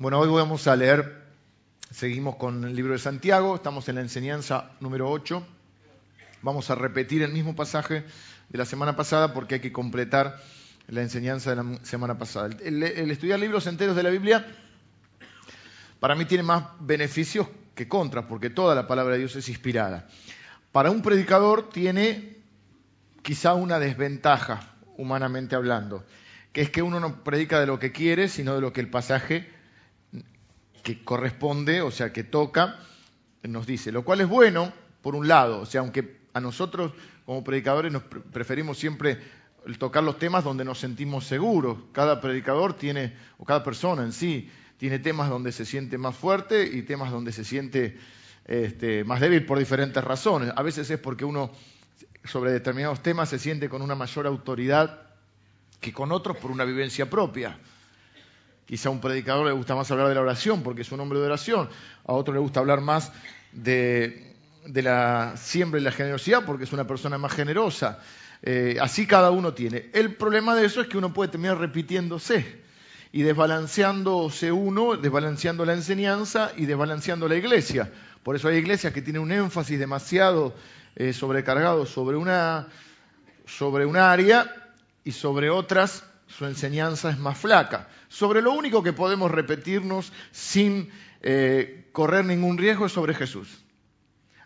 Bueno, hoy vamos a leer, seguimos con el libro de Santiago, estamos en la enseñanza número 8. Vamos a repetir el mismo pasaje de la semana pasada porque hay que completar la enseñanza de la semana pasada. El, estudiar libros enteros de la Biblia para mí tiene más beneficios que contras, porque toda la palabra de Dios es inspirada. Para un predicador tiene quizá una desventaja, humanamente hablando, que es que uno no predica de lo que quiere, sino de lo que el pasaje que corresponde, o sea, que toca, nos dice. Lo cual es bueno, por un lado, o sea, aunque a nosotros como predicadores nos preferimos siempre tocar los temas donde nos sentimos seguros. Cada predicador tiene, o cada persona en sí, tiene temas donde se siente más fuerte y temas donde se siente este, más débil por diferentes razones. A veces es porque uno sobre determinados temas se siente con una mayor autoridad que con otros por una vivencia propia. Quizá a un predicador le gusta más hablar de la oración porque es un hombre de oración, a otro le gusta hablar más de, la siembra y la generosidad porque es una persona más generosa. Eh, así cada uno tiene. El problema de eso es que uno puede terminar repitiéndose y desbalanceándose uno, desbalanceando la enseñanza y desbalanceando la iglesia. Por eso hay iglesias que tienen un énfasis demasiado eh, sobrecargado sobre una, sobre un área y sobre otras su enseñanza es más flaca. Sobre lo único que podemos repetirnos sin eh, correr ningún riesgo es sobre Jesús.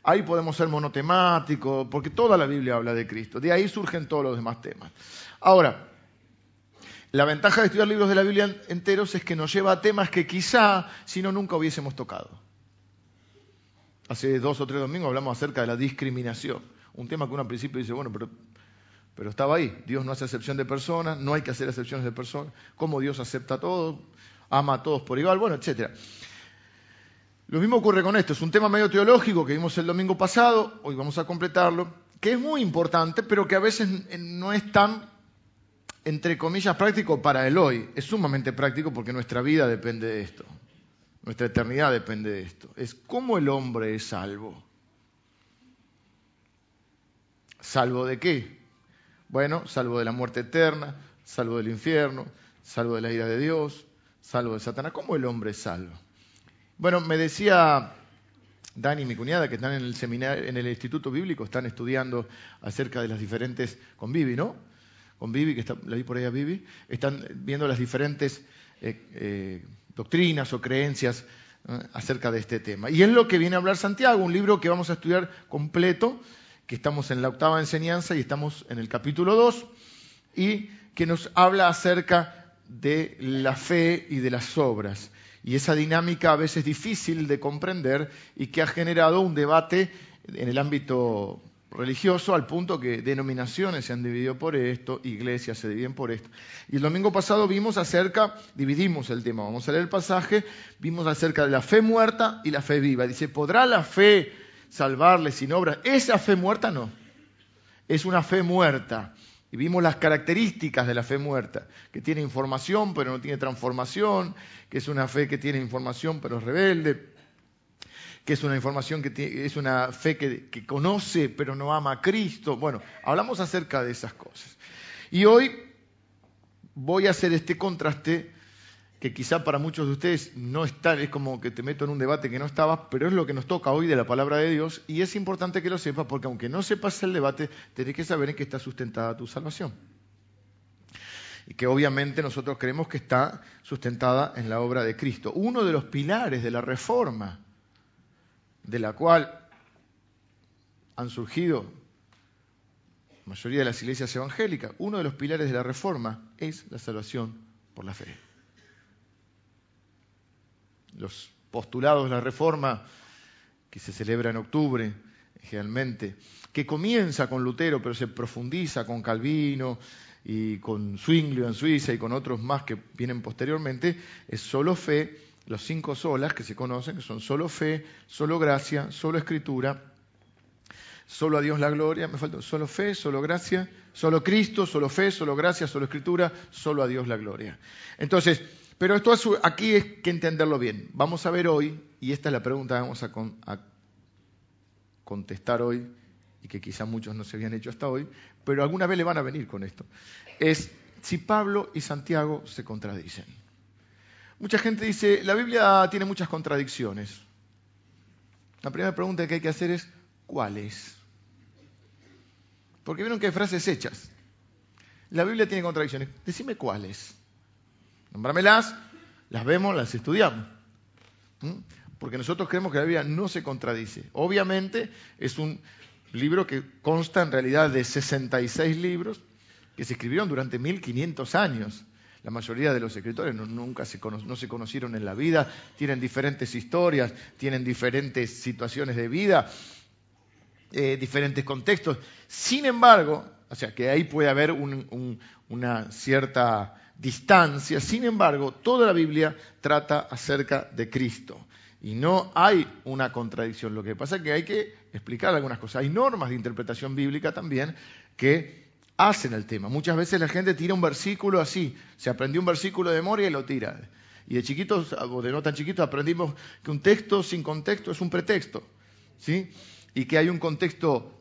Ahí podemos ser monotemáticos, porque toda la Biblia habla de Cristo. De ahí surgen todos los demás temas. Ahora, la ventaja de estudiar libros de la Biblia enteros es que nos lleva a temas que quizá, si no, nunca hubiésemos tocado. Hace dos o tres domingos hablamos acerca de la discriminación. Un tema que uno al principio dice, bueno, pero pero estaba ahí. Dios no hace excepción de personas, no hay que hacer excepciones de personas. Cómo Dios acepta a todos, ama a todos por igual, bueno, etc. Lo mismo ocurre con esto. Es un tema medio teológico que vimos el domingo pasado, hoy vamos a completarlo, que es muy importante, pero que a veces no es tan, entre comillas, práctico para el hoy. Es sumamente práctico porque nuestra vida depende de esto. Nuestra eternidad depende de esto. Es cómo el hombre es salvo. ¿Salvo de qué? Bueno, salvo de la muerte eterna, salvo del infierno, salvo de la ira de Dios, salvo de Satanás. ¿Cómo el hombre es salvo? Bueno, me decía Dani y mi cuñada, que están en el seminario, en el Instituto Bíblico, están estudiando acerca de las diferentes, con Vivi, ¿no? Con Vivi, que está, la por ahí Vivi, están viendo las diferentes eh, eh, doctrinas o creencias acerca de este tema. Y es lo que viene a hablar Santiago, un libro que vamos a estudiar completo que estamos en la octava enseñanza y estamos en el capítulo 2, y que nos habla acerca de la fe y de las obras. Y esa dinámica a veces difícil de comprender y que ha generado un debate en el ámbito religioso al punto que denominaciones se han dividido por esto, iglesias se dividen por esto. Y el domingo pasado vimos acerca, dividimos el tema, vamos a leer el pasaje, vimos acerca de la fe muerta y la fe viva. Dice, ¿podrá la fe salvarle sin obras. Esa fe muerta no. Es una fe muerta. Y vimos las características de la fe muerta, que tiene información pero no tiene transformación, que es una fe que tiene información pero es rebelde, que es una información que es una fe que, que conoce pero no ama a Cristo. Bueno, hablamos acerca de esas cosas. Y hoy voy a hacer este contraste que quizá para muchos de ustedes no está, es como que te meto en un debate que no estaba, pero es lo que nos toca hoy de la palabra de Dios y es importante que lo sepas porque aunque no sepas el debate, tenés que saber en qué está sustentada tu salvación. Y que obviamente nosotros creemos que está sustentada en la obra de Cristo. Uno de los pilares de la reforma, de la cual han surgido la mayoría de las iglesias evangélicas, uno de los pilares de la reforma es la salvación por la fe los postulados de la Reforma, que se celebra en octubre, generalmente, que comienza con Lutero, pero se profundiza con Calvino y con Zwinglio en Suiza y con otros más que vienen posteriormente, es solo fe, los cinco solas que se conocen, que son solo fe, solo gracia, solo escritura, solo a Dios la gloria, me falta solo fe, solo gracia, solo Cristo, solo fe, solo gracia, solo escritura, solo a Dios la gloria. Entonces, pero esto aquí es que entenderlo bien. Vamos a ver hoy, y esta es la pregunta que vamos a, contestar hoy, y que quizá muchos no se habían hecho hasta hoy, pero alguna vez le van a venir con esto, es si Pablo y Santiago se contradicen. Mucha gente dice, la Biblia tiene muchas contradicciones. La primera pregunta que hay que hacer es, ¿cuáles? Porque vieron que hay frases hechas. La Biblia tiene contradicciones. Decime cuáles. Nómbramelas, las vemos, las estudiamos. Porque nosotros creemos que la Biblia no se contradice. Obviamente es un libro que consta en realidad de 66 libros que se escribieron durante 1500 años. La mayoría de los escritores no, nunca se conocieron en la vida, tienen diferentes historias, tienen diferentes situaciones de vida, eh, diferentes contextos. Sin embargo, o sea que ahí puede haber una cierta distancia, sin embargo, toda la Biblia trata acerca de Cristo. Y no hay una contradicción. Lo que pasa es que hay que explicar algunas cosas. Hay normas de interpretación bíblica también que hacen el tema. Muchas veces la gente tira un versículo así, se aprendió un versículo de memoria y lo tira. Y de chiquitos, o de no tan chiquitos, aprendimos que un texto sin contexto es un pretexto, ¿sí? Y que hay un contexto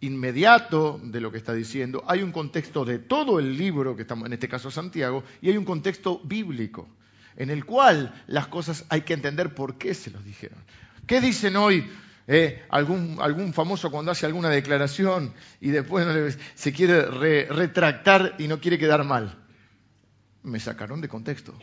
inmediato de lo que está diciendo, hay un contexto de todo el libro, que estamos, en este caso Santiago, y hay un contexto bíblico, en el cual las cosas hay que entender por qué se los dijeron. ¿Qué dicen hoy eh, algún, algún, famoso cuando hace alguna declaración y después se quiere retractar y no quiere quedar mal. Me sacaron de contexto.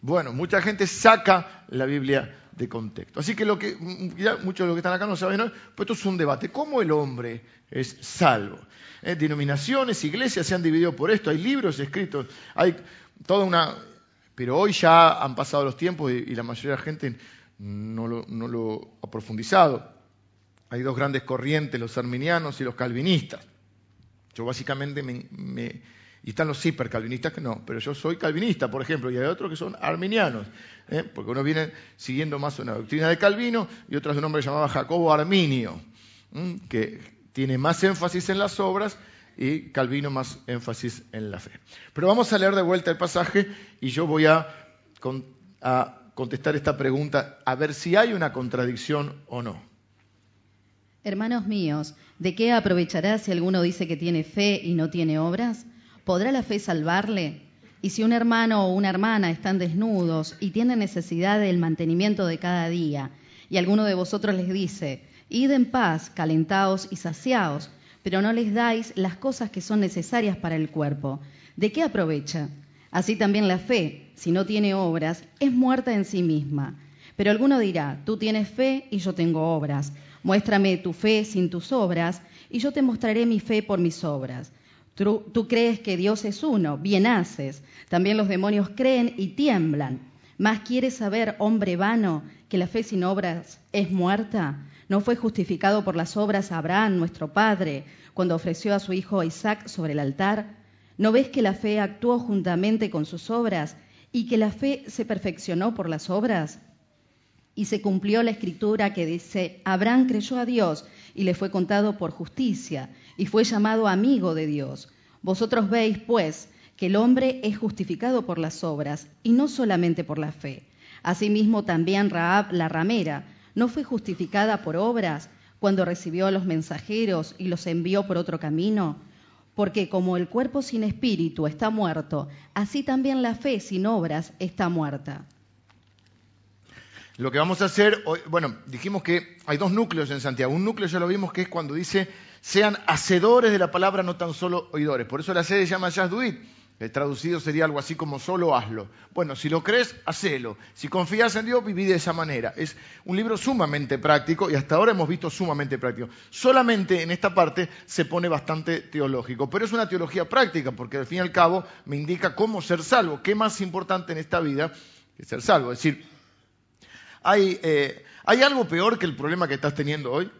Bueno, mucha gente saca la Biblia de contexto. Así que lo que ya muchos de los que están acá no saben, pues esto es un debate. ¿Cómo el hombre es salvo? Eh, denominaciones, iglesias se han dividido por esto, hay libros escritos, hay toda una... Pero hoy ya han pasado los tiempos y la mayoría de la gente no lo, ha profundizado. Hay dos grandes corrientes, los arminianos y los calvinistas. Yo básicamente me, y están los hipercalvinistas que no, pero yo soy calvinista, por ejemplo, y hay otros que son arminianos, ¿eh? porque uno viene siguiendo más una doctrina de Calvino y otro es un hombre llamado Jacobo Arminio, que tiene más énfasis en las obras y Calvino más énfasis en la fe. Pero vamos a leer de vuelta el pasaje y yo voy a, a contestar esta pregunta, a ver si hay una contradicción o no. Hermanos míos, ¿de qué aprovechará si alguno dice que tiene fe y no tiene obras? ¿Podrá la fe salvarle? Y si un hermano o una hermana están desnudos y tienen necesidad del mantenimiento de cada día, y alguno de vosotros les dice, id en paz, calentaos y saciaos, pero no les dais las cosas que son necesarias para el cuerpo, ¿de qué aprovecha? Así también la fe, si no tiene obras, es muerta en sí misma. Pero alguno dirá, tú tienes fe y yo tengo obras. Muéstrame tu fe sin tus obras y yo te mostraré mi fe por mis obras. Tú, crees que Dios es uno, bien haces. También los demonios creen y tiemblan. ¿Más quieres saber, hombre vano, que la fe sin obras es muerta? ¿No fue justificado por las obras Abraham, nuestro padre, cuando ofreció a su hijo Isaac sobre el altar? ¿No ves que la fe actuó juntamente con sus obras y que la fe se perfeccionó por las obras? Y se cumplió la escritura que dice, Abraham creyó a Dios y le fue contado por justicia y fue llamado amigo de Dios. Vosotros veis, pues, que el hombre es justificado por las obras y no solamente por la fe. Asimismo también Raab la ramera no fue justificada por obras cuando recibió a los mensajeros y los envió por otro camino porque como el cuerpo sin espíritu está muerto, así también la fe sin obras está muerta. Lo que vamos a hacer, hoy, bueno, dijimos que hay dos núcleos en Santiago. Un núcleo ya lo vimos que es cuando dice, sean hacedores de la palabra, no tan solo oidores. Por eso la sede se llama Yasduit. El traducido sería algo así como solo hazlo. Bueno, si lo crees, hacelo. Si confías en Dios, viví de esa manera. Es un libro sumamente práctico y hasta ahora hemos visto sumamente práctico. Solamente en esta parte se pone bastante teológico, pero es una teología práctica porque al fin y al cabo me indica cómo ser salvo. ¿Qué más importante en esta vida que ser salvo? Es decir, ¿hay, eh, ¿hay algo peor que el problema que estás teniendo hoy?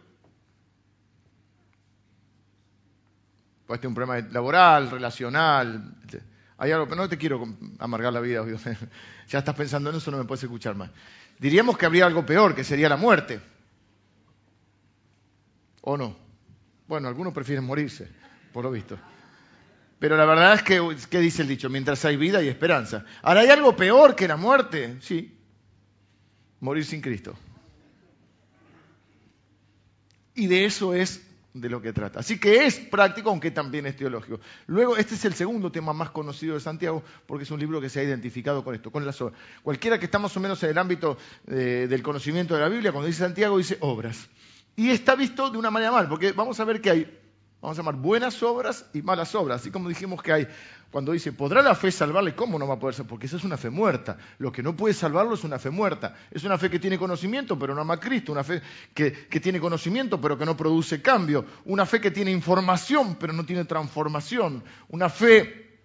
Puede ser un problema laboral, relacional. Hay algo, pero no te quiero amargar la vida. ya estás pensando en eso, no me puedes escuchar más. Diríamos que habría algo peor, que sería la muerte. ¿O no? Bueno, algunos prefieren morirse, por lo visto. Pero la verdad es que, ¿qué dice el dicho? Mientras hay vida hay esperanza. Ahora, ¿hay algo peor que la muerte? Sí. Morir sin Cristo. Y de eso es de lo que trata. Así que es práctico, aunque también es teológico. Luego, este es el segundo tema más conocido de Santiago, porque es un libro que se ha identificado con esto, con las obras. Cualquiera que está más o menos en el ámbito eh, del conocimiento de la Biblia, cuando dice Santiago, dice obras. Y está visto de una manera mal, porque vamos a ver que hay Vamos a llamar buenas obras y malas obras. Así como dijimos que hay, cuando dice, ¿podrá la fe salvarle? ¿Cómo no va a poder ser? Porque esa es una fe muerta. Lo que no puede salvarlo es una fe muerta. Es una fe que tiene conocimiento, pero no ama a Cristo. Una fe que, tiene conocimiento, pero que no produce cambio. Una fe que tiene información, pero no tiene transformación. Una fe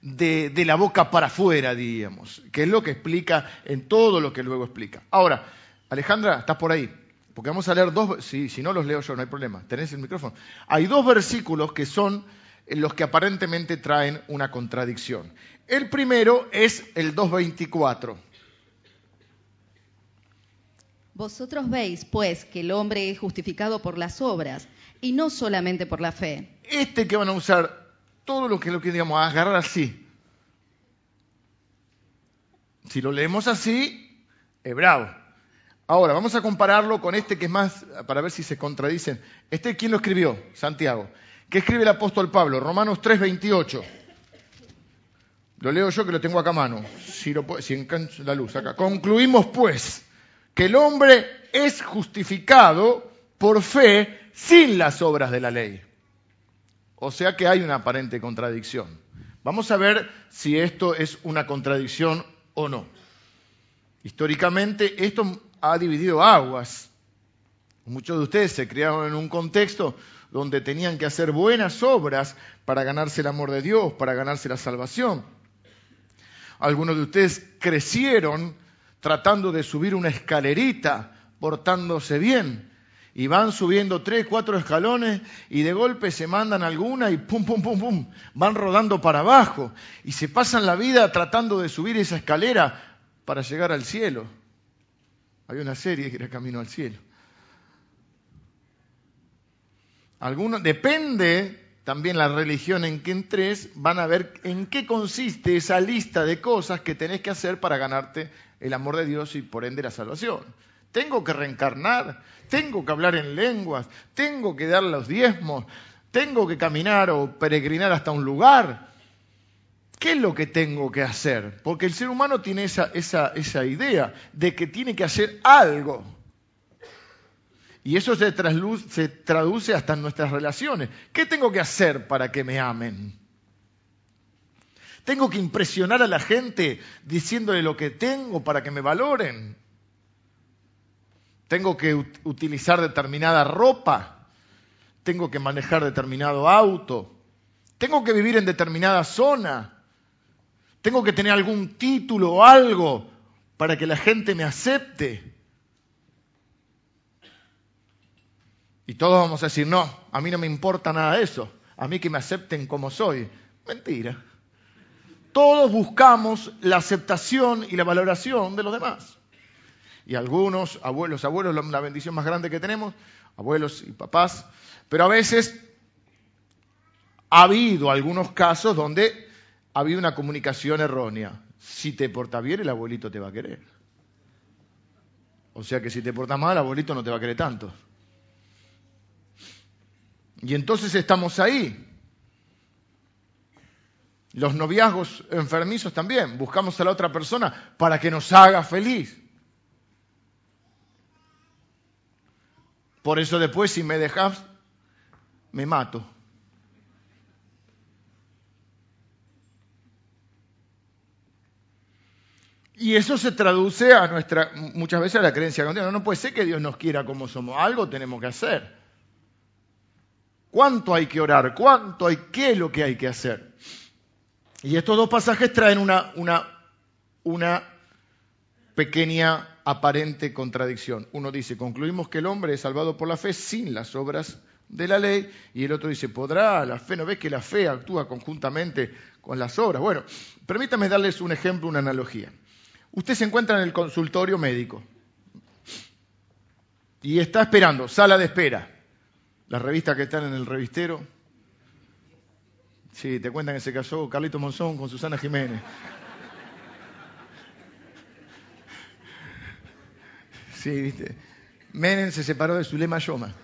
de, de la boca para afuera, diríamos. Que es lo que explica en todo lo que luego explica. Ahora, Alejandra, estás por ahí. Porque vamos a leer dos, si, si no los leo yo, no hay problema, tenés el micrófono. Hay dos versículos que son los que aparentemente traen una contradicción. El primero es el 2.24. Vosotros veis, pues, que el hombre es justificado por las obras y no solamente por la fe. Este que van a usar, todo lo que lo que digamos, agarrar así. Si lo leemos así, es bravo. Ahora, vamos a compararlo con este que es más, para ver si se contradicen. Este, ¿quién lo escribió? Santiago. ¿Qué escribe el apóstol Pablo? Romanos 3:28. Lo leo yo que lo tengo acá a mano. Si, lo, si la luz acá. Concluimos pues que el hombre es justificado por fe sin las obras de la ley. O sea que hay una aparente contradicción. Vamos a ver si esto es una contradicción o no. Históricamente esto ha dividido aguas. Muchos de ustedes se criaron en un contexto donde tenían que hacer buenas obras para ganarse el amor de Dios, para ganarse la salvación. Algunos de ustedes crecieron tratando de subir una escalerita, portándose bien, y van subiendo tres, cuatro escalones y de golpe se mandan alguna y pum, pum, pum, pum, van rodando para abajo y se pasan la vida tratando de subir esa escalera para llegar al cielo. Había una serie que era Camino al Cielo. Algunos, depende también la religión en que entres, van a ver en qué consiste esa lista de cosas que tenés que hacer para ganarte el amor de Dios y por ende la salvación. Tengo que reencarnar, tengo que hablar en lenguas, tengo que dar los diezmos, tengo que caminar o peregrinar hasta un lugar. ¿Qué es lo que tengo que hacer? Porque el ser humano tiene esa, idea de que tiene que hacer algo. Y eso se, se traduce hasta en nuestras relaciones. ¿Qué tengo que hacer para que me amen? Tengo que impresionar a la gente diciéndole lo que tengo para que me valoren. Tengo que utilizar determinada ropa. Tengo que manejar determinado auto. Tengo que vivir en determinada zona. Tengo que tener algún título o algo para que la gente me acepte. Y todos vamos a decir, no, a mí no me importa nada de eso, a mí que me acepten como soy. Mentira. Todos buscamos la aceptación y la valoración de los demás. Y algunos, abuelos, abuelos, la bendición más grande que tenemos, abuelos y papás, pero a veces ha habido algunos casos donde ha habido una comunicación errónea. Si te portas bien, el abuelito te va a querer. O sea que si te portas mal, el abuelito no te va a querer tanto. Y entonces estamos ahí. Los noviazgos enfermizos también. Buscamos a la otra persona para que nos haga feliz. Por eso después si me dejas, me mato. Y eso se traduce a nuestra, muchas veces a la creencia continua. No puede ser que Dios nos quiera como somos. Algo tenemos que hacer. ¿Cuánto hay que orar? ¿Cuánto hay? ¿Qué es lo que hay que hacer? Y estos dos pasajes traen una, una, una pequeña aparente contradicción. Uno dice, concluimos que el hombre es salvado por la fe sin las obras de la ley, y el otro dice, ¿podrá la fe? ¿No ves que la fe actúa conjuntamente con las obras? Bueno, permítame darles un ejemplo, una analogía. Usted se encuentra en el consultorio médico y está esperando, sala de espera. Las revistas que están en el revistero. Sí, te cuentan que se casó Carlito Monzón con Susana Jiménez. Sí, viste. Menem se separó de Zulema Yoma.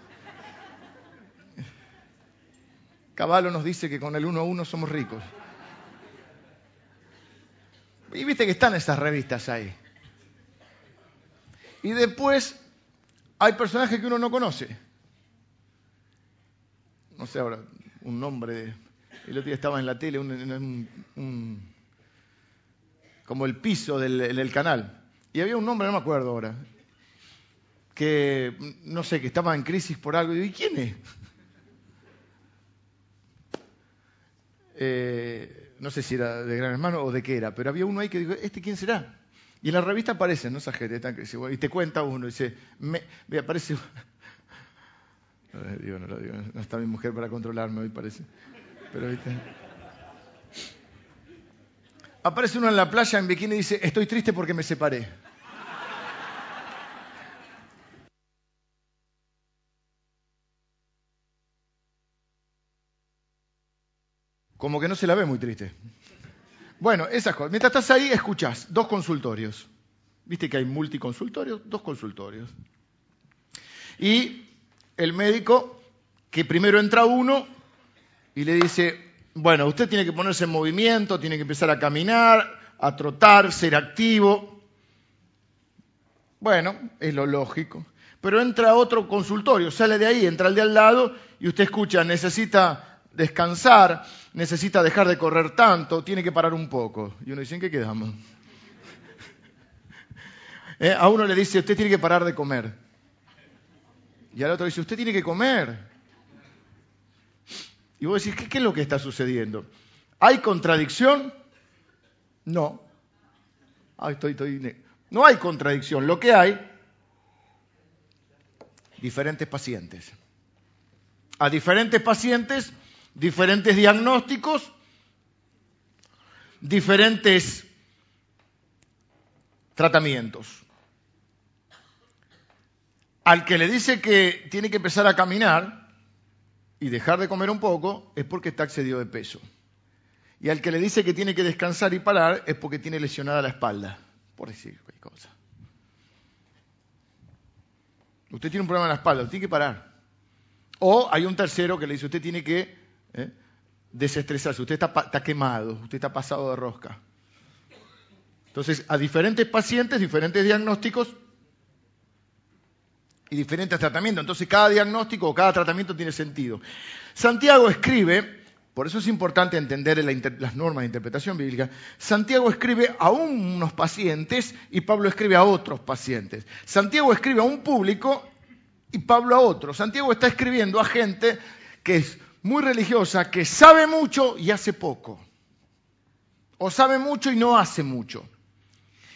Caballo nos dice que con el uno a uno somos ricos. Y viste que están esas revistas ahí. Y después hay personajes que uno no conoce. No sé ahora, un nombre. El otro día estaba en la tele, un, como el piso del, canal. Y había un nombre, no me acuerdo ahora, que no sé, que estaba en crisis por algo. Y ¿quién es? Eh, no sé si era de Gran Hermano o de qué era, pero había uno ahí que dijo, ¿este quién será? Y en la revista aparecen, ¿no? Tan y te cuenta uno, y dice, me, aparece... No, digo, no, lo digo, no está mi mujer para controlarme hoy, parece. Pero, ¿viste? Aparece uno en la playa en bikini y dice, estoy triste porque me separé. Como que no se la ve muy triste. Bueno, esas cosas. Mientras estás ahí, escuchas dos consultorios. Viste que hay multiconsultorios, dos consultorios. Y el médico, que primero entra uno y le dice, bueno, usted tiene que ponerse en movimiento, tiene que empezar a caminar, a trotar, ser activo. Bueno, es lo lógico. Pero entra otro consultorio, sale de ahí, entra el de al lado y usted escucha, necesita descansar, necesita dejar de correr tanto, tiene que parar un poco. Y uno dice, ¿en qué quedamos? Eh, a uno le dice, usted tiene que parar de comer. Y al otro dice, usted tiene que comer. Y vos decís, ¿qué, es lo que está sucediendo? ¿Hay contradicción? No. No hay contradicción. Lo que hay, diferentes pacientes. A diferentes pacientes diferentes diagnósticos, diferentes tratamientos. Al que le dice que tiene que empezar a caminar y dejar de comer un poco es porque está excedido de peso. Y al que le dice que tiene que descansar y parar es porque tiene lesionada la espalda, por decir cualquier cosa. Usted tiene un problema en la espalda, tiene que parar. O hay un tercero que le dice, usted tiene que ¿eh? desestresarse. Usted está, quemado, usted está pasado de rosca. Entonces, a diferentes pacientes, diferentes diagnósticos y diferentes tratamientos. Entonces, cada diagnóstico o cada tratamiento tiene sentido. Santiago escribe, por eso es importante entender las normas de interpretación bíblica, Santiago escribe a unos pacientes y Pablo escribe a otros pacientes. Santiago escribe a un público y Pablo a otro. Santiago está escribiendo a gente que es muy religiosa que sabe mucho y hace poco. O sabe mucho y no hace mucho.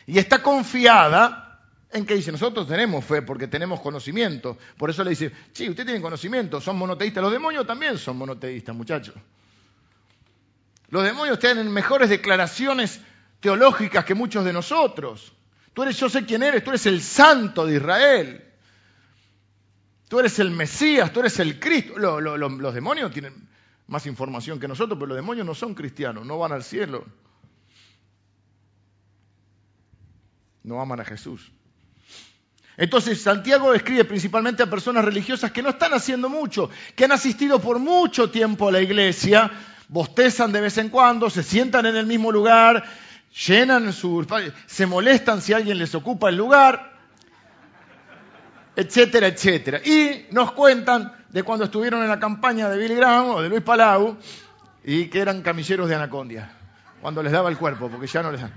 Y está confiada en que dice, nosotros tenemos fe porque tenemos conocimiento. Por eso le dice, sí, usted tiene conocimiento, son monoteístas. Los demonios también son monoteístas, muchachos. Los demonios tienen mejores declaraciones teológicas que muchos de nosotros. Tú eres, yo sé quién eres, tú eres el santo de Israel. Tú eres el Mesías, tú eres el Cristo. los demonios tienen más información que nosotros, pero los demonios no son cristianos, no van al cielo. No aman a Jesús. Entonces Santiago escribe principalmente a personas religiosas que no están haciendo mucho, que han asistido por mucho tiempo a la iglesia, bostezan de vez en cuando, se sientan en el mismo lugar, llenan su... se molestan si alguien les ocupa el lugar, etcétera, etcétera. Y nos cuentan de cuando estuvieron en la campaña de Billy Graham o de Luis Palau y que eran camilleros de Anacondia, cuando les daba el cuerpo, porque ya no les dan.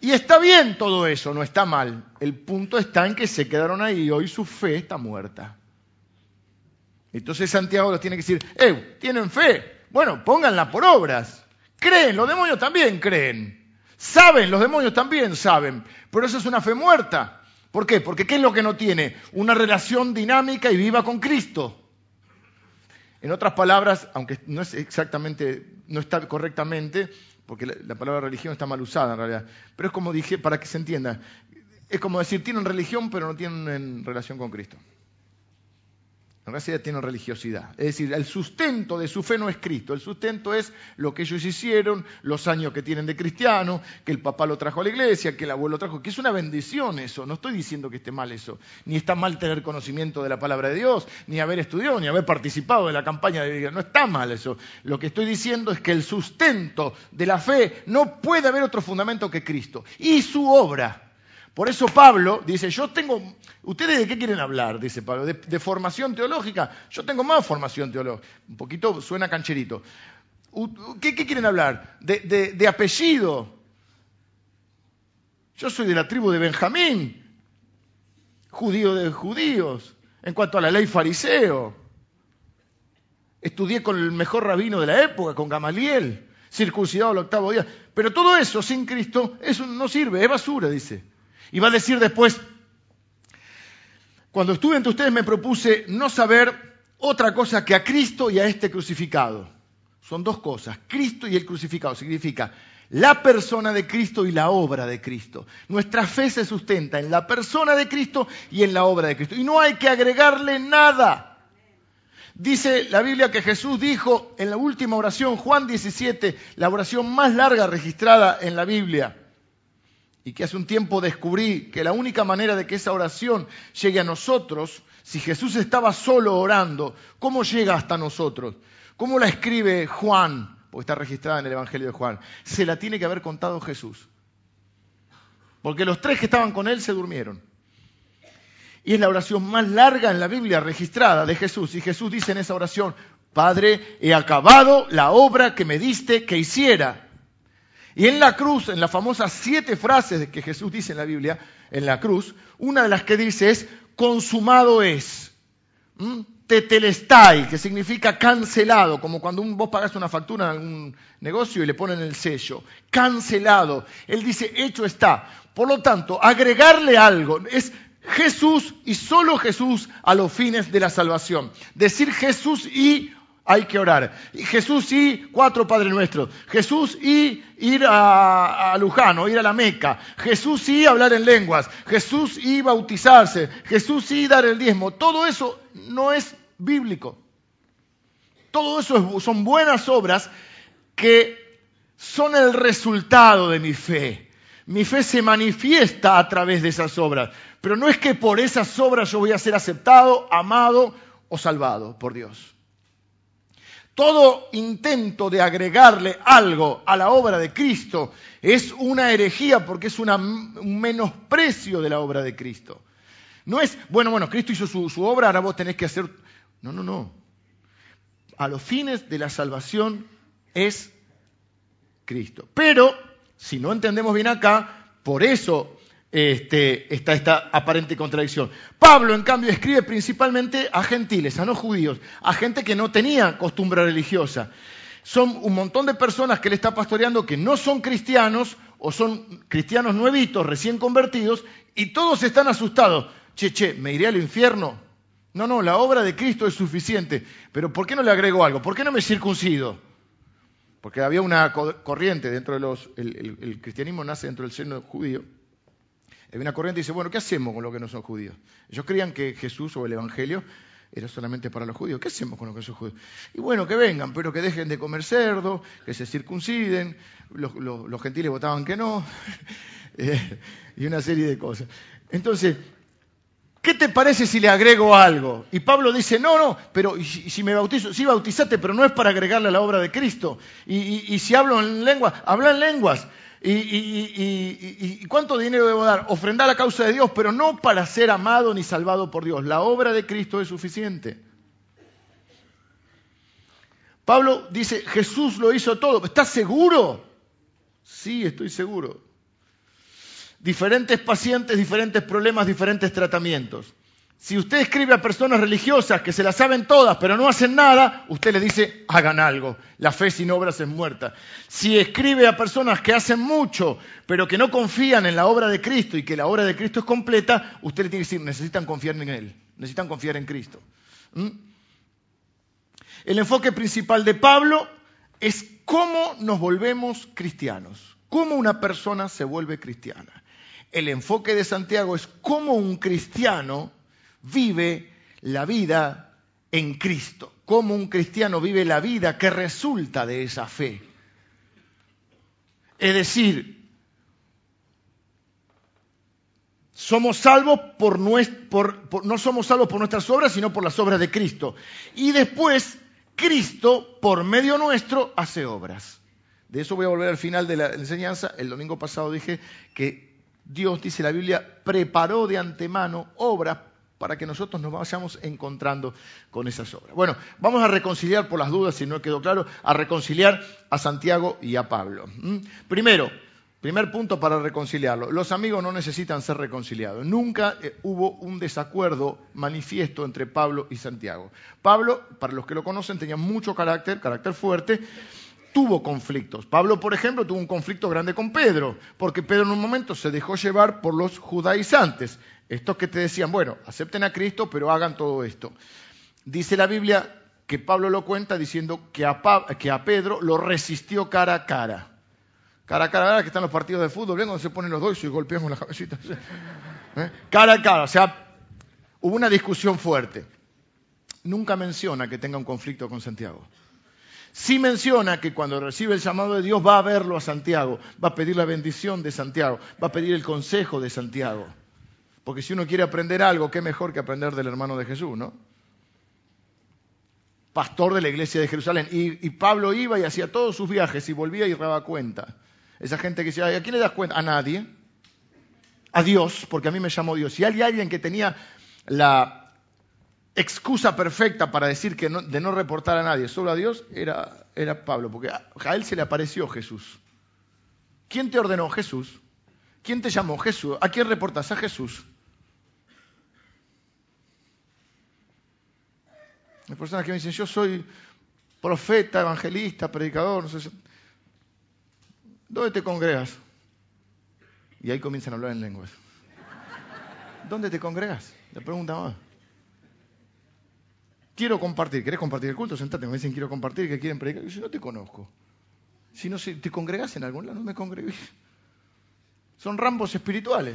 Y está bien todo eso, no está mal. El punto está en que se quedaron ahí y hoy su fe está muerta. Entonces Santiago los tiene que decir, ¡eh! ¿Tienen fe? Bueno, pónganla por obras. Creen, los demonios también creen. Saben, los demonios también saben. Pero eso es una fe muerta. ¿Por qué? Porque ¿qué es lo que no tiene? Una relación dinámica y viva con Cristo. En otras palabras, aunque no es exactamente, no está correctamente, porque la, palabra religión está mal usada en realidad, pero es como dije, para que se entienda, es como decir, tienen religión pero no tienen relación con Cristo. En realidad tienen religiosidad. Es decir, el sustento de su fe no es Cristo. El sustento es lo que ellos hicieron, los años que tienen de cristiano, que el papá lo trajo a la iglesia, que el abuelo lo trajo. Que es una bendición eso. No estoy diciendo que esté mal eso. Ni está mal tener conocimiento de la palabra de Dios, ni haber estudiado, ni haber participado de la campaña de No está mal eso. Lo que estoy diciendo es que el sustento de la fe no puede haber otro fundamento que Cristo. Y su obra. Por eso Pablo dice, yo tengo, ¿ustedes de qué quieren hablar? Dice Pablo, de, formación teológica. Yo tengo más formación teológica. Un poquito suena cancherito. ¿Qué, quieren hablar? De, de apellido. Yo soy de la tribu de Benjamín, judío de judíos, en cuanto a la ley fariseo. Estudié con el mejor rabino de la época, con Gamaliel, circuncidado el octavo día. Pero todo eso sin Cristo, eso no sirve, es basura, dice. Y va a decir después, cuando estuve entre ustedes me propuse no saber otra cosa que a Cristo y a este crucificado. Son dos cosas, Cristo y el crucificado. Significa la persona de Cristo y la obra de Cristo. Nuestra fe se sustenta en la persona de Cristo y en la obra de Cristo. Y no hay que agregarle nada. Dice la Biblia que Jesús dijo en la última oración, Juan 17, la oración más larga registrada en la Biblia y que hace un tiempo descubrí que la única manera de que esa oración llegue a nosotros, si Jesús estaba solo orando, ¿cómo llega hasta nosotros? ¿Cómo la escribe Juan? Porque está registrada en el Evangelio de Juan. Se la tiene que haber contado Jesús. Porque los tres que estaban con él se durmieron. Y es la oración más larga en la Biblia registrada de Jesús. Y Jesús dice en esa oración, Padre, he acabado la obra que me diste que hiciera. Y en la cruz, en las famosas siete frases que Jesús dice en la Biblia, en la cruz, una de las que dice es, consumado es. ¿Mm? Tetelestai, que significa cancelado, como cuando vos pagas una factura en un negocio y le ponen el sello. Cancelado. Él dice, hecho está. Por lo tanto, agregarle algo es Jesús y solo Jesús a los fines de la salvación. Decir Jesús y hay que orar. Jesús y cuatro Padres Nuestros. Jesús y ir a, Luján ir a la Meca. Jesús y hablar en lenguas. Jesús y bautizarse. Jesús y dar el diezmo. Todo eso no es bíblico. Todo eso son buenas obras que son el resultado de mi fe. Mi fe se manifiesta a través de esas obras. Pero no es que por esas obras yo voy a ser aceptado, amado o salvado por Dios. Todo intento de agregarle algo a la obra de Cristo es una herejía porque es un menosprecio de la obra de Cristo. No es, bueno, bueno, Cristo hizo su, obra, ahora vos tenés que hacer... No, no, no. A los fines de la salvación es Cristo. Pero, si no entendemos bien acá, por eso este, está esta aparente contradicción. Pablo, en cambio, escribe principalmente a gentiles, a no judíos, a gente que no tenía costumbre religiosa. Son un montón de personas que él está pastoreando que no son cristianos o son cristianos nuevitos, recién convertidos, y todos están asustados. Che, che, ¿me iré al infierno? No, no, la obra de Cristo es suficiente. Pero ¿por qué no le agrego algo? ¿Por qué no me circuncido? Porque había una corriente dentro de los... el cristianismo nace dentro del seno judío hay una corriente y dice, bueno, ¿qué hacemos con los que no son judíos? Ellos creían que Jesús o el Evangelio era solamente para los judíos. ¿Qué hacemos con los que son judíos? Y bueno, que vengan, pero que dejen de comer cerdo, que se circunciden. Los, gentiles votaban que no. Eh, y una serie de cosas. Entonces, ¿qué te parece si le agrego algo? Y Pablo dice, no, no, pero si, me bautizo, sí bautizate, pero no es para agregarle a la obra de Cristo. Y, y si hablo en lengua, habla en lenguas. ¿Y, cuánto dinero debo dar? Ofrendar a la causa de Dios, pero no para ser amado ni salvado por Dios. La obra de Cristo es suficiente. Pablo dice, Jesús lo hizo todo. ¿Estás seguro? Sí, estoy seguro. Diferentes pacientes, diferentes problemas, diferentes tratamientos. Si usted escribe a personas religiosas que se las saben todas pero no hacen nada, usted le dice, hagan algo. La fe sin obras es muerta. Si escribe a personas que hacen mucho pero que no confían en la obra de Cristo y que la obra de Cristo es completa, usted le tiene que decir, necesitan confiar en Él, necesitan confiar en Cristo. ¿Mm? El enfoque principal de Pablo es cómo nos volvemos cristianos, cómo una persona se vuelve cristiana. El enfoque de Santiago es cómo un cristiano vive la vida en Cristo, cómo un cristiano vive la vida que resulta de esa fe. Es decir, somos salvos por, no somos salvos por nuestras obras, sino por las obras de Cristo. Y después, Cristo, por medio nuestro, hace obras. De eso voy a volver al final de la enseñanza. El domingo pasado dije que Dios, dice la Biblia, preparó de antemano obras para que nosotros nos vayamos encontrando con esas obras. Bueno, vamos a reconciliar, por las dudas, si no quedó claro, a reconciliar a Santiago y a Pablo. Primero, primer punto para reconciliarlo, los amigos no necesitan ser reconciliados. Nunca eh, hubo un desacuerdo manifiesto entre Pablo y Santiago. Pablo, para los que lo conocen, tenía mucho carácter, carácter fuerte, tuvo conflictos. Pablo, por ejemplo, tuvo un conflicto grande con Pedro, porque Pedro en un momento se dejó llevar por los judaizantes. Estos que te decían, bueno, acepten a Cristo, pero hagan todo esto. Dice la Biblia que Pablo lo cuenta diciendo que a, Pedro lo resistió cara a cara. Cara a cara, que están los partidos de fútbol, ven donde se ponen los dos y golpeamos la cabecita. ¿Eh? Cara a cara, o sea, hubo una discusión fuerte. Nunca menciona que tenga un conflicto con Santiago. Sí menciona que cuando recibe el llamado de Dios va a verlo a Santiago, va a pedir la bendición de Santiago, va a pedir el consejo de Santiago. Porque si uno quiere aprender algo, qué mejor que aprender del hermano de Jesús, ¿no? Pastor de la iglesia de Jerusalén. Y, Pablo iba y hacía todos sus viajes y volvía y daba cuenta. Esa gente que decía, ¿a quién le das cuenta? A nadie. A Dios, porque a mí me llamó Dios. Si hay alguien que tenía la excusa perfecta para decir que de no reportar a nadie, solo a Dios, era, era Pablo, porque a, él se le apareció Jesús. ¿Quién te ordenó? Jesús. ¿Quién te llamó? Jesús. ¿A quién reportas? A Jesús. Hay personas que me dicen, yo soy profeta, evangelista, predicador, no sé. ¿Dónde te congregas? Y ahí comienzan a hablar en lenguas. ¿Dónde te congregas? Le pregunta más. Quiero compartir. ¿Querés compartir el culto? Sentate. Me dicen quiero compartir, que quieren predicar. Yo no te conozco. Si no si te congregas en algún lado, no me congregué. Son rambos espirituales.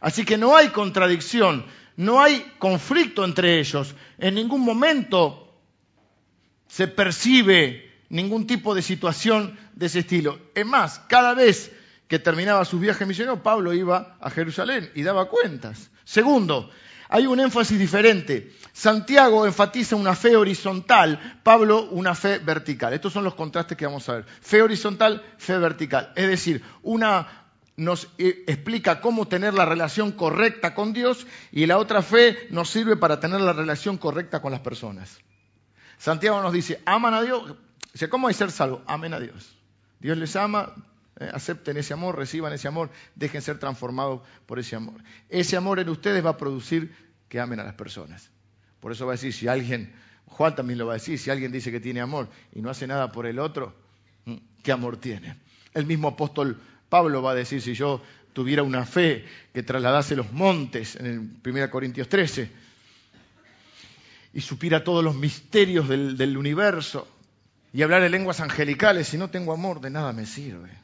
Así que no hay contradicción no hay conflicto entre ellos. En ningún momento se percibe ningún tipo de situación de ese estilo. Es más, cada vez que terminaba sus viajes misioneros, Pablo iba a Jerusalén y daba cuentas. Segundo, hay un énfasis diferente. Santiago enfatiza una fe horizontal, Pablo una fe vertical. Estos son los contrastes que vamos a ver. Fe horizontal, fe vertical. Es decir, una nos eh, explica cómo tener la relación correcta con Dios y la otra fe nos sirve para tener la relación correcta con las personas. Santiago nos dice, aman a Dios. ¿cómo hay ser salvo? Amen a Dios. Dios les ama, acepten ese amor, reciban ese amor, dejen ser transformados por ese amor. Ese amor en ustedes va a producir que amen a las personas. Por eso va a decir, si alguien, Juan también lo va a decir, si alguien dice que tiene amor y no hace nada por el otro, ¿qué amor tiene? El mismo apóstol Pablo va a decir, si yo tuviera una fe que trasladase los montes, en el 1 Corintios 13, y supiera todos los misterios del, del universo, y hablar en lenguas angelicales, si no tengo amor, de nada me sirve.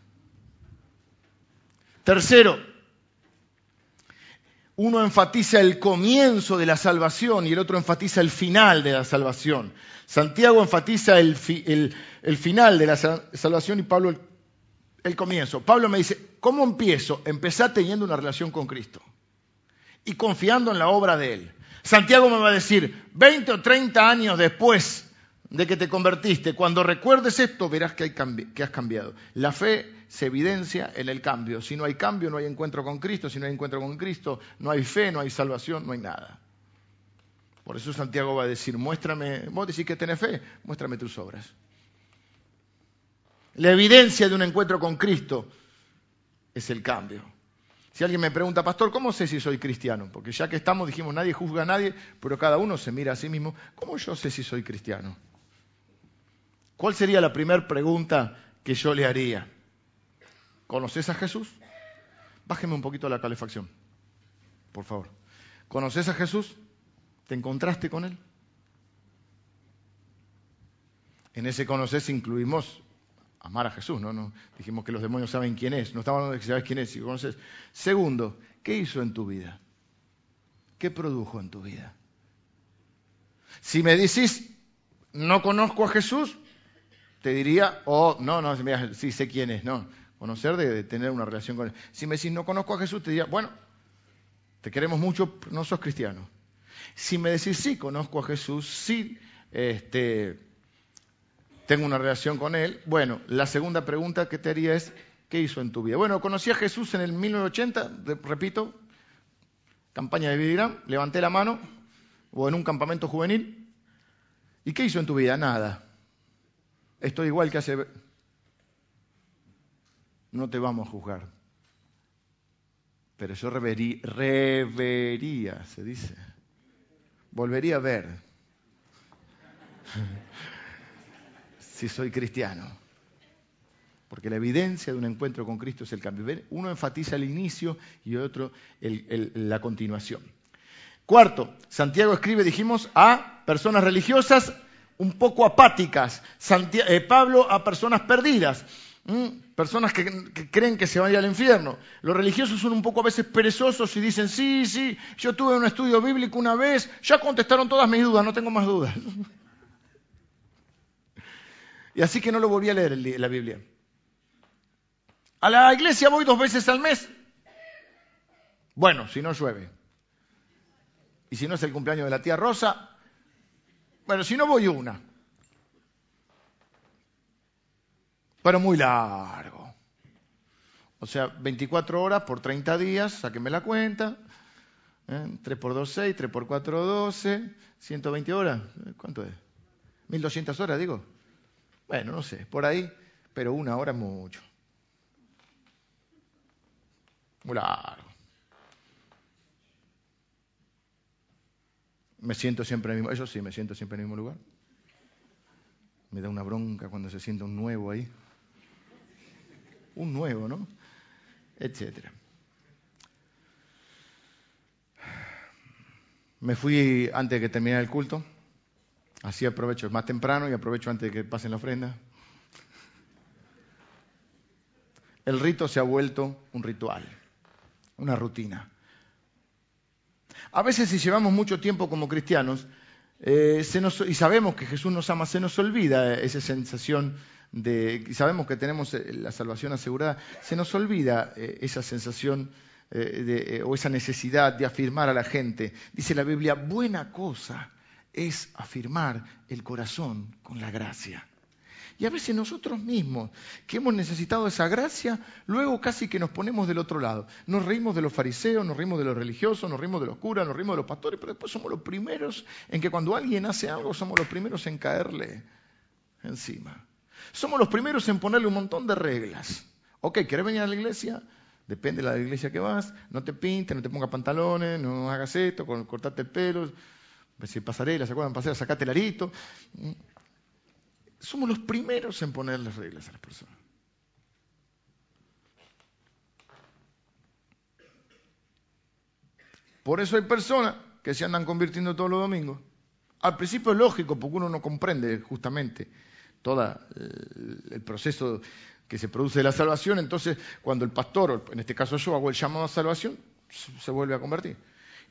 Tercero, uno enfatiza el comienzo de la salvación y el otro enfatiza el final de la salvación. Santiago enfatiza el, final de la salvación y Pablo el comienzo. Pablo me dice, ¿cómo empiezo? Empezar teniendo una relación con Cristo y confiando en la obra de Él. Santiago me va a decir, 20 o 30 años después de que te convertiste, cuando recuerdes esto, verás que, que has cambiado. La fe se evidencia en el cambio. Si no hay cambio, no hay encuentro con Cristo. Si no hay encuentro con Cristo, no hay fe, no hay salvación, no hay nada. Por eso Santiago va a decir, muéstrame, vos decís que tenés fe, muéstrame tus obras. La evidencia de un encuentro con Cristo es el cambio. Si alguien me pregunta, pastor, ¿cómo sé si soy cristiano? Porque ya que estamos, dijimos, nadie juzga a nadie, pero cada uno se mira a sí mismo. ¿Cómo yo sé si soy cristiano? ¿Cuál sería la primera pregunta que yo le haría? ¿Conoces a Jesús? Bájeme un poquito la calefacción, por favor. ¿Conoces a Jesús? ¿Te encontraste con Él? En ese conoces incluimos amar a Jesús, ¿no? ¿no? Dijimos que los demonios saben quién es, no estamos hablando de que sabes quién es, si conoces. Segundo, ¿qué hizo en tu vida? ¿qué produjo en tu vida? Si me decís, no conozco a Jesús, te diría, oh, no, no, sí sé quién es, no. Conocer de, tener una relación con él. Si me decís, no conozco a Jesús, te diría, bueno, te queremos mucho, no sos cristiano. Si me decís, sí, conozco a Jesús, sí, este, tengo una relación con él, bueno, la segunda pregunta que te haría es, ¿qué hizo en tu vida? Bueno, conocí a Jesús en el 1980, repito, campaña de Vidirán, levanté la mano, o en un campamento juvenil, ¿y qué hizo en tu vida? Nada. Estoy igual que hace... No te vamos a juzgar. Pero yo revería, revería, se dice. Volvería a ver si soy cristiano. Porque la evidencia de un encuentro con Cristo es el cambio. Uno enfatiza el inicio y otro la continuación. Cuarto, Santiago escribe, dijimos, a personas religiosas un poco apáticas. Eh, Pablo a personas perdidas. Personas que, creen que se van a ir al infierno. Los religiosos son un poco a veces perezosos y dicen, sí, sí, yo tuve un estudio bíblico una vez, ya contestaron todas mis dudas, no tengo más dudas. y así que no lo volví a leer la Biblia. A la iglesia voy dos veces al mes. Bueno, si no llueve. Y si no es el cumpleaños de la tía Rosa, bueno, si no voy una. Pero muy largo. O sea, 24 horas por 30 días, sáquenme la cuenta. 3 ¿eh? por 2, 6, 3 por 4, 12, 120 horas. ¿Cuánto es? 1200 horas, digo. Bueno, no sé, por ahí, pero una hora es mucho. Muy largo. Me siento siempre en el mismo, eso sí, me siento siempre en el mismo lugar. Me da una bronca cuando se siente un nuevo ahí. Un nuevo, ¿no? Etcétera. Me fui antes de que terminara el culto. Así aprovecho más temprano y aprovecho antes de que pasen la ofrenda. El rito se ha vuelto un ritual, una rutina. A veces si llevamos mucho tiempo como cristianos eh, y sabemos que Jesús nos ama, se nos olvida esa sensación de, y sabemos que tenemos eh, la salvación asegurada, se nos olvida eh, esa sensación o esa necesidad de afirmar a la gente. Dice la Biblia, buena cosa es afirmar el corazón con la gracia. Y a veces nosotros mismos, que hemos necesitado esa gracia, luego casi que nos ponemos del otro lado. Nos reímos de los fariseos, nos reímos de los religiosos, nos reímos de los curas, nos reímos de los pastores, pero después somos los primeros en que cuando alguien hace algo, somos los primeros en caerle encima. Somos los primeros en ponerle un montón de reglas. Ok, ¿querés venir a la iglesia? Depende de la iglesia que vas, no te pintes, no te pongas pantalones, no hagas esto, cortate el pelo, si pasarela, ¿se acuerdan? Pasarela, sacate el arito somos los primeros en poner las reglas a las personas. Por eso hay personas que se andan convirtiendo todos los domingos. Al principio es lógico, porque uno no comprende justamente todo el proceso que se produce de la salvación. Entonces, cuando el pastor, en este caso yo, hago el llamado a salvación, se vuelve a convertir.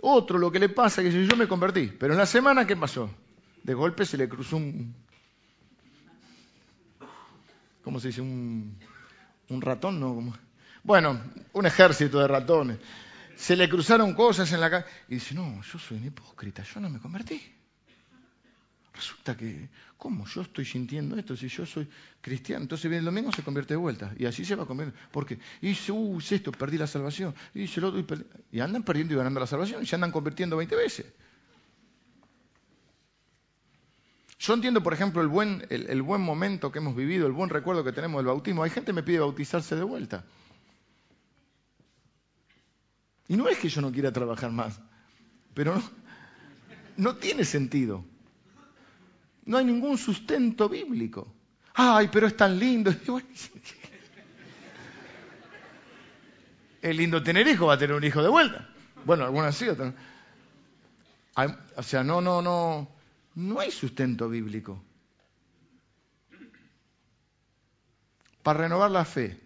Otro lo que le pasa es que yo me convertí, pero en la semana, ¿qué pasó? De golpe se le cruzó un, ¿cómo se dice? Un, ratón, ¿no? Bueno, un ejército de ratones. Se le cruzaron cosas en la calle y dice, no, yo soy un hipócrita, yo no me convertí. Resulta que, ¿cómo yo estoy sintiendo esto si yo soy cristiano? Entonces viene el domingo se convierte de vuelta y así se va a convertir. Porque dice, uh, esto, perdí la salvación. Y dice el otro, y, y andan perdiendo y ganando la salvación y se andan convirtiendo 20 veces. Yo entiendo, por ejemplo, el buen, momento que hemos vivido, el buen recuerdo que tenemos del bautismo. Hay gente que me pide bautizarse de vuelta. Y no es que yo no quiera trabajar más, pero no, no tiene sentido. No hay ningún sustento bíblico. Ay, pero es tan lindo. Es lindo tener hijos, va a tener un hijo de vuelta. Bueno, algunas sí, otras. O sea, no, no, no. No hay sustento bíblico. Para renovar la fe.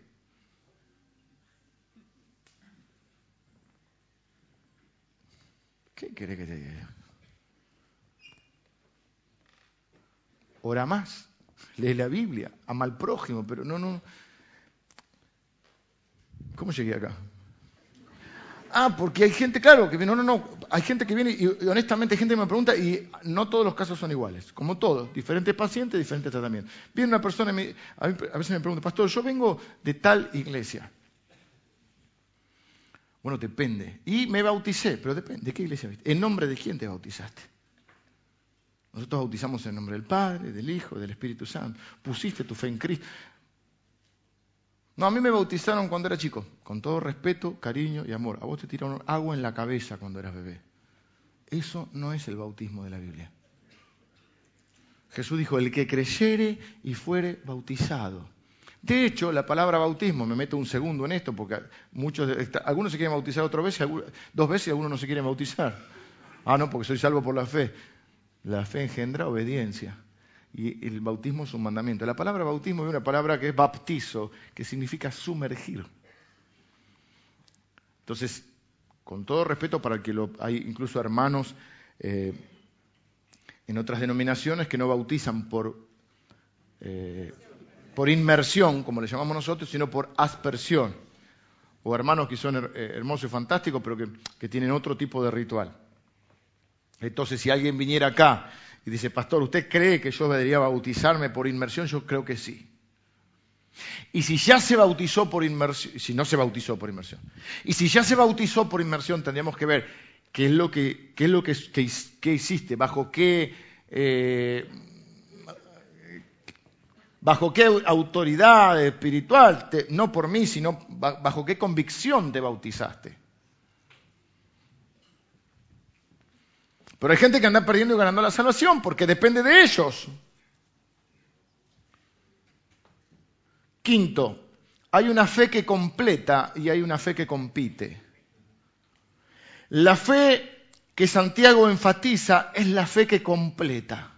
¿Qué, querés que te diga? Ora más, lee la Biblia, ama al prójimo, pero no, no. ¿Cómo llegué acá? Ah, porque hay gente, claro, que viene, no, no, no, hay gente que viene y, honestamente hay gente que me pregunta y no todos los casos son iguales, como todos, diferentes pacientes, diferentes tratamientos. Viene una persona, y a, veces me pregunta, pastor, yo vengo de tal iglesia. Bueno, depende. Y me bauticé, pero depende, ¿de qué iglesia viste? ¿En nombre de quién te bautizaste? Nosotros bautizamos en nombre del Padre, del Hijo, del Espíritu Santo. Pusiste tu fe en Cristo. No, a mí me bautizaron cuando era chico, con todo respeto, cariño y amor. A vos te tiraron agua en la cabeza cuando eras bebé. Eso no es el bautismo de la Biblia. Jesús dijo, el que creyere y fuere bautizado. De hecho, la palabra bautismo, me meto un segundo en esto, porque muchos, algunos se quieren bautizar otra vez, dos veces y algunos no se quieren bautizar. Ah, no, porque soy salvo por la fe. La fe engendra obediencia y el bautismo es un mandamiento. La palabra bautismo es una palabra que es baptizo, que significa sumergir. Entonces, con todo respeto para el que lo, hay incluso hermanos eh, en otras denominaciones que no bautizan por, eh, por inmersión, como le llamamos nosotros, sino por aspersión. O hermanos que son eh, hermosos y fantásticos, pero que, que tienen otro tipo de ritual. Entonces, si alguien viniera acá y dice, pastor, ¿usted cree que yo debería bautizarme por inmersión? Yo creo que sí. Y si ya se bautizó por inmersión, si no se bautizó por inmersión, y si ya se bautizó por inmersión, tendríamos que ver qué es lo que, qué es lo que, hiciste, bajo qué, eh, bajo qué autoridad espiritual, no por mí, sino bajo qué convicción te bautizaste. Pero hay gente que anda perdiendo y ganando la salvación porque depende de ellos. Quinto, hay una fe que completa y hay una fe que compite. La fe que Santiago enfatiza es la fe que completa.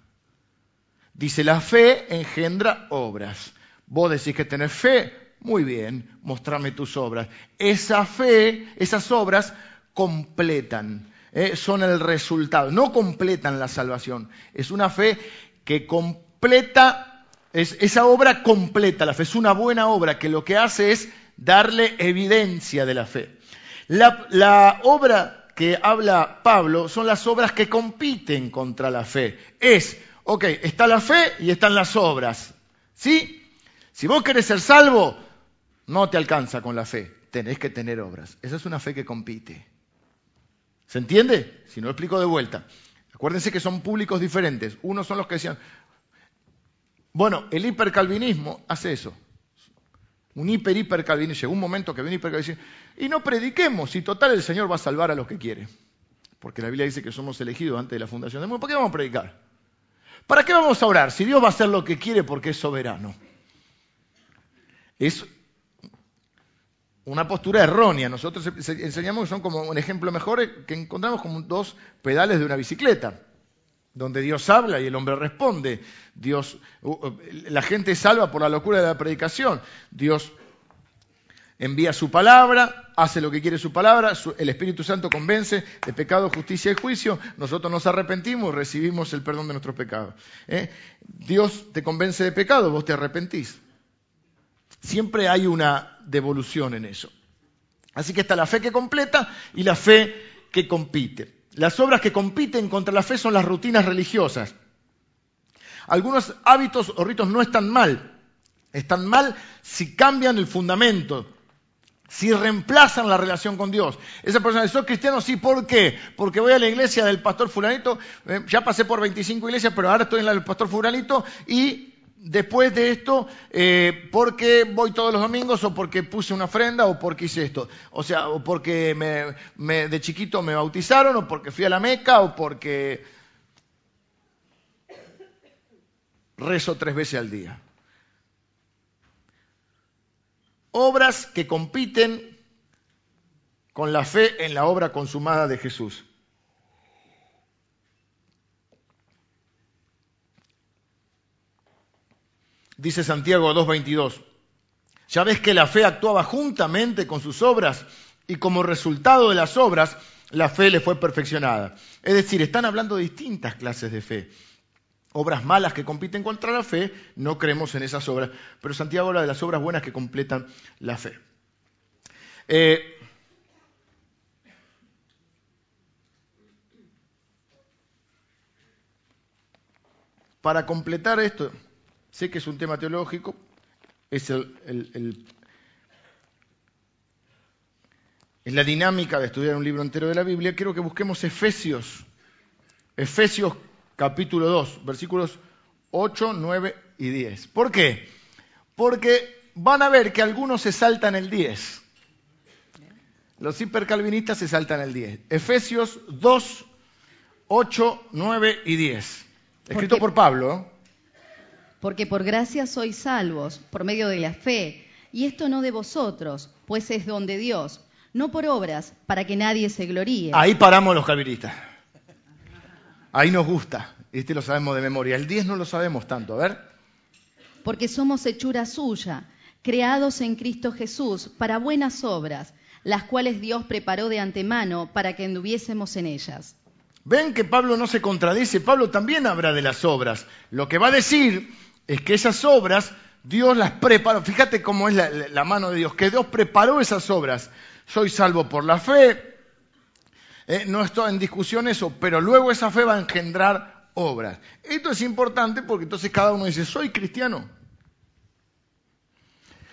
Dice, la fe engendra obras. Vos decís que tenés fe, muy bien, mostrame tus obras. Esa fe, esas obras completan. Eh, son el resultado, no completan la salvación. Es una fe que completa, es, esa obra completa la fe, es una buena obra que lo que hace es darle evidencia de la fe. La, la obra que habla Pablo son las obras que compiten contra la fe. Es, ok, está la fe y están las obras. ¿Sí? Si vos querés ser salvo, no te alcanza con la fe, tenés que tener obras. Esa es una fe que compite. ¿Se entiende? Si no lo explico de vuelta. Acuérdense que son públicos diferentes. Unos son los que decían, bueno, el hipercalvinismo hace eso. Un hiper hipercalvinismo. Llegó un momento que viene hipercalvinismo. Y no prediquemos, y total el Señor va a salvar a los que quiere. Porque la Biblia dice que somos elegidos antes de la fundación del mundo. ¿Por qué vamos a predicar? ¿Para qué vamos a orar? Si Dios va a hacer lo que quiere porque es soberano. Es una postura errónea. Nosotros enseñamos que son como un ejemplo mejor que encontramos como dos pedales de una bicicleta, donde Dios habla y el hombre responde. Dios, la gente salva por la locura de la predicación. Dios envía su palabra, hace lo que quiere su palabra, el Espíritu Santo convence de pecado, justicia y juicio, nosotros nos arrepentimos, recibimos el perdón de nuestros pecados. ¿eh? Dios te convence de pecado, vos te arrepentís. Siempre hay una devolución en eso. Así que está la fe que completa y la fe que compite. Las obras que compiten contra la fe son las rutinas religiosas. Algunos hábitos o ritos no están mal. Están mal si cambian el fundamento, si reemplazan la relación con Dios. Esa persona dice, soy cristiano, sí, ¿por qué? Porque voy a la iglesia del pastor fulanito, eh, ya pasé por 25 iglesias, pero ahora estoy en la del pastor fulanito y después de esto, eh, porque voy todos los domingos o porque puse una ofrenda o porque hice esto. O sea, o porque me, de chiquito me bautizaron o porque fui a la Meca o porque rezo tres veces al día. Obras que compiten con la fe en la obra consumada de Jesús. Dice Santiago 2.22, ya ves que la fe actuaba juntamente con sus obras y como resultado de las obras, la fe le fue perfeccionada. Es decir, están hablando de distintas clases de fe. Obras malas que compiten contra la fe, no creemos en esas obras. Pero Santiago habla de las obras buenas que completan la fe. Eh, para completar esto, sé que es un tema teológico, es el la dinámica de estudiar un libro entero de la Biblia, quiero que busquemos Efesios, Efesios capítulo 2, versículos 8, 9 y 10. ¿Por qué? Porque van a ver que algunos se saltan el 10. Los hipercalvinistas se saltan el 10. Efesios 2, 8, 9 y 10. Escrito por Pablo. Porque por gracia sois salvos, por medio de la fe, y esto no de vosotros, pues es don de Dios no por obras, para que nadie se gloríe. Ahí paramos los calvinistas. Ahí nos gusta. Este lo sabemos de memoria. El 10 no lo sabemos tanto. A ver. Porque somos hechura suya, creados en Cristo Jesús para buenas obras, las cuales Dios preparó de antemano para que anduviésemos en ellas. Ven que Pablo no se contradice. Pablo también habla de las obras. Lo que va a decir es que esas obras Dios las preparó. Fíjate cómo es la, mano de Dios, que Dios preparó esas obras soy salvo por la fe. Eh, no estoy en discusión eso, pero luego esa fe va a engendrar obras. Esto es importante porque entonces cada uno dice, soy cristiano.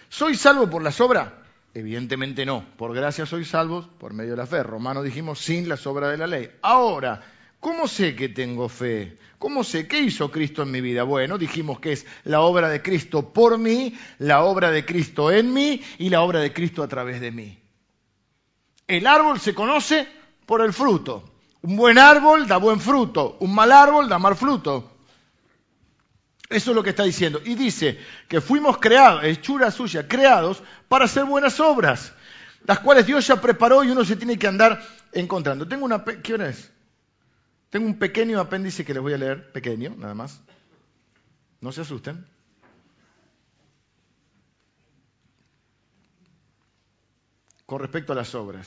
¿Soy salvo por las obras? Evidentemente no. Por gracia soy salvo por medio de la fe. Romano dijimos sin las obras de la ley. Ahora, ¿cómo sé que tengo fe? ¿Cómo sé qué hizo Cristo en mi vida? Bueno, dijimos que es la obra de Cristo por mí, la obra de Cristo en mí y la obra de Cristo a través de mí. El árbol se conoce por el fruto. Un buen árbol da buen fruto, un mal árbol da mal fruto. Eso es lo que está diciendo. Y dice que fuimos creados, hechura suya, creados para hacer buenas obras, las cuales Dios ya preparó y uno se tiene que andar encontrando. Tengo una, ¿qué es? Tengo un pequeño apéndice que les voy a leer, pequeño, nada más. No se asusten. con respecto a las obras.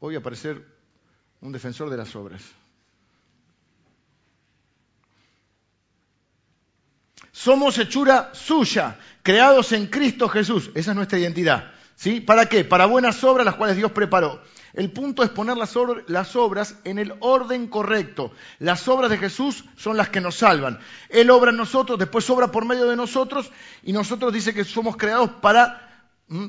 Hoy aparecer un defensor de las obras. Somos hechura suya, creados en Cristo Jesús. Esa es nuestra identidad. ¿Sí? ¿Para qué? Para buenas obras las cuales Dios preparó. El punto es poner las, obras en el orden correcto. Las obras de Jesús son las que nos salvan. Él obra en nosotros, después obra por medio de nosotros y nosotros dice que somos creados para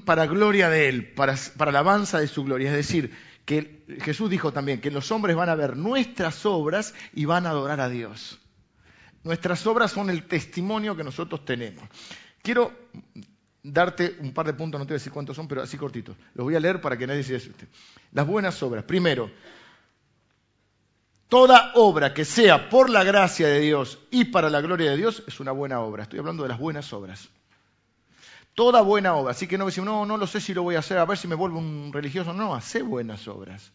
para gloria de Él, para, para alabanza de su gloria. Es decir, que Jesús dijo también que los hombres van a ver nuestras obras y van a adorar a Dios. Nuestras obras son el testimonio que nosotros tenemos. Quiero darte un par de puntos, no te voy a decir cuántos son, pero así cortitos. Los voy a leer para que nadie se asuste. Las buenas obras. Primero, toda obra que sea por la gracia de Dios y para la gloria de Dios es una buena obra. Estoy hablando de las buenas obras. Toda buena obra. Así que no decimos, no, no lo sé si lo voy a hacer, a ver si me vuelvo un religioso. No, hace buenas obras.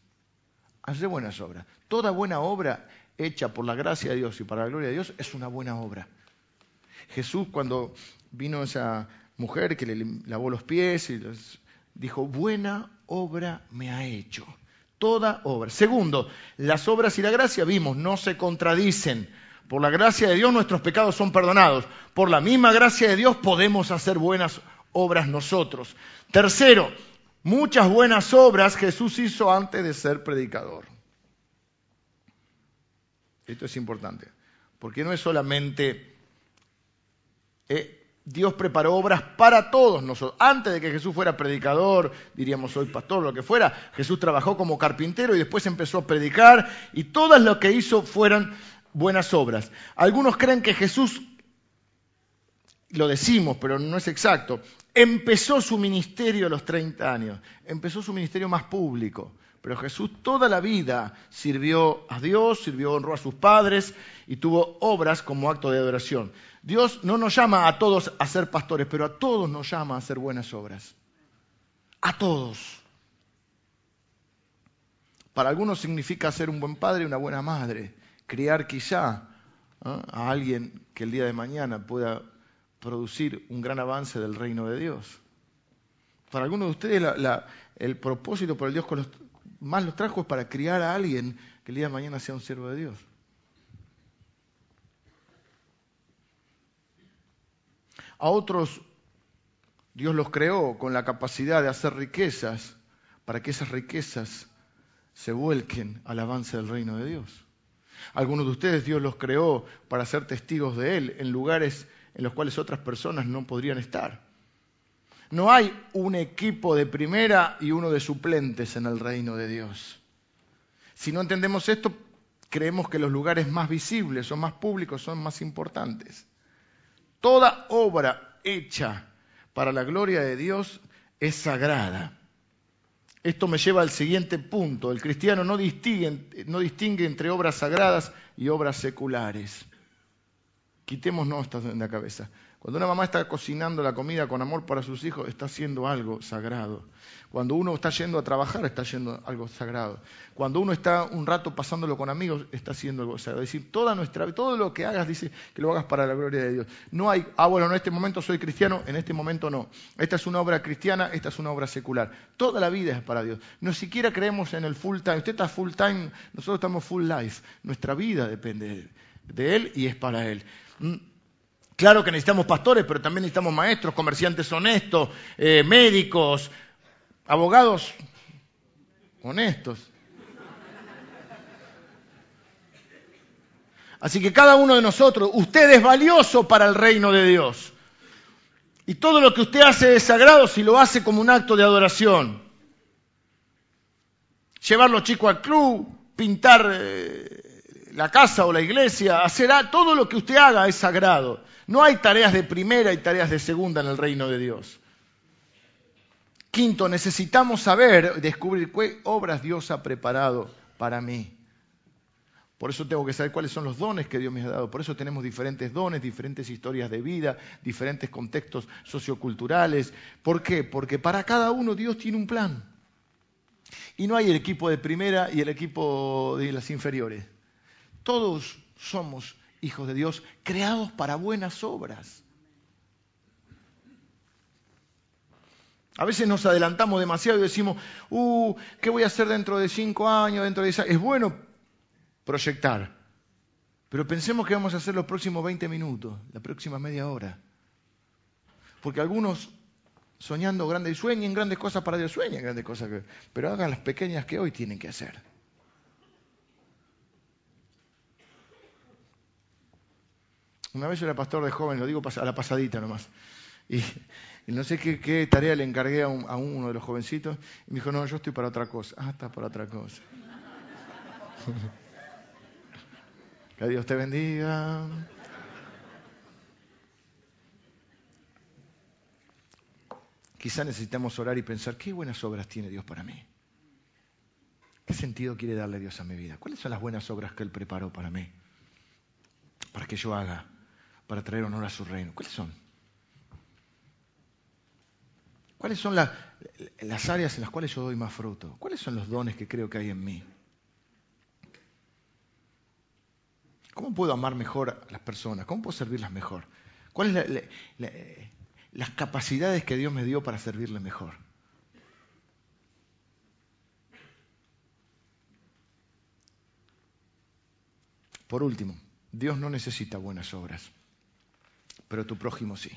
Hace buenas obras. Toda buena obra hecha por la gracia de Dios y para la gloria de Dios es una buena obra. Jesús cuando vino esa mujer que le lavó los pies y dijo, buena obra me ha hecho. Toda obra. Segundo, las obras y la gracia, vimos, no se contradicen. Por la gracia de Dios nuestros pecados son perdonados. Por la misma gracia de Dios podemos hacer buenas obras nosotros. Tercero, muchas buenas obras Jesús hizo antes de ser predicador. Esto es importante, porque no es solamente... Eh, Dios preparó obras para todos nosotros. Antes de que Jesús fuera predicador, diríamos hoy pastor, lo que fuera, Jesús trabajó como carpintero y después empezó a predicar y todas lo que hizo fueran buenas obras. Algunos creen que Jesús, lo decimos, pero no es exacto, empezó su ministerio a los 30 años, empezó su ministerio más público. Pero Jesús toda la vida sirvió a Dios, sirvió, honró a sus padres y tuvo obras como acto de adoración. Dios no nos llama a todos a ser pastores, pero a todos nos llama a hacer buenas obras. A todos. Para algunos significa ser un buen padre y una buena madre criar quizá a alguien que el día de mañana pueda producir un gran avance del reino de Dios. Para algunos de ustedes el propósito por el Dios más los trajo es para criar a alguien que el día de mañana sea un siervo de Dios. A otros Dios los creó con la capacidad de hacer riquezas para que esas riquezas se vuelquen al avance del reino de Dios. Algunos de ustedes Dios los creó para ser testigos de Él en lugares en los cuales otras personas no podrían estar. No hay un equipo de primera y uno de suplentes en el reino de Dios. Si no entendemos esto, creemos que los lugares más visibles o más públicos son más importantes. Toda obra hecha para la gloria de Dios es sagrada. Esto me lleva al siguiente punto. El cristiano no distingue, no distingue entre obras sagradas y obras seculares. Quitémonos esto de la cabeza. Cuando una mamá está cocinando la comida con amor para sus hijos, está haciendo algo sagrado. Cuando uno está yendo a trabajar, está haciendo algo sagrado. Cuando uno está un rato pasándolo con amigos, está haciendo algo sagrado. Es decir, toda nuestra, todo lo que hagas, dice que lo hagas para la gloria de Dios. No hay, ah, bueno, en este momento soy cristiano, en este momento no. Esta es una obra cristiana, esta es una obra secular. Toda la vida es para Dios. No siquiera creemos en el full time. Usted está full time, nosotros estamos full life. Nuestra vida depende de Él y es para Él. Claro que necesitamos pastores, pero también necesitamos maestros, comerciantes honestos, eh, médicos, abogados honestos. Así que cada uno de nosotros, usted es valioso para el reino de Dios. Y todo lo que usted hace es sagrado si lo hace como un acto de adoración. Llevar los chicos al club, pintar eh, la casa o la iglesia, hacer todo lo que usted haga es sagrado. No hay tareas de primera y tareas de segunda en el reino de Dios. Quinto, necesitamos saber, descubrir qué obras Dios ha preparado para mí. Por eso tengo que saber cuáles son los dones que Dios me ha dado. Por eso tenemos diferentes dones, diferentes historias de vida, diferentes contextos socioculturales. ¿Por qué? Porque para cada uno Dios tiene un plan. Y no hay el equipo de primera y el equipo de las inferiores. Todos somos hijos de Dios, creados para buenas obras. A veces nos adelantamos demasiado y decimos, uh, ¿qué voy a hacer dentro de cinco años, dentro de diez Es bueno proyectar, pero pensemos que vamos a hacer los próximos 20 minutos, la próxima media hora. Porque algunos soñando grandes, sueñen grandes cosas para Dios, sueñen grandes cosas, pero hagan las pequeñas que hoy tienen que hacer. Una vez yo era pastor de joven, lo digo a la pasadita nomás. Y, no sé qué, tarea le encargué a, uno de los jovencitos. Y me dijo, no, yo estoy para otra cosa. Ah, está para otra cosa. que Dios te bendiga. Quizá necesitamos orar y pensar, ¿qué buenas obras tiene Dios para mí? ¿Qué sentido quiere darle Dios a mi vida? ¿Cuáles son las buenas obras que Él preparó para mí? Para que yo haga para traer honor a su reino. ¿Cuáles son? ¿Cuáles son las áreas en las cuales yo doy más fruto? ¿Cuáles son los dones que creo que hay en mí? ¿Cómo puedo amar mejor a las personas? ¿Cómo puedo servirlas mejor? ¿Cuáles son las capacidades que Dios me dio para servirle mejor? Por último, Dios no necesita buenas obras pero tu prójimo sí.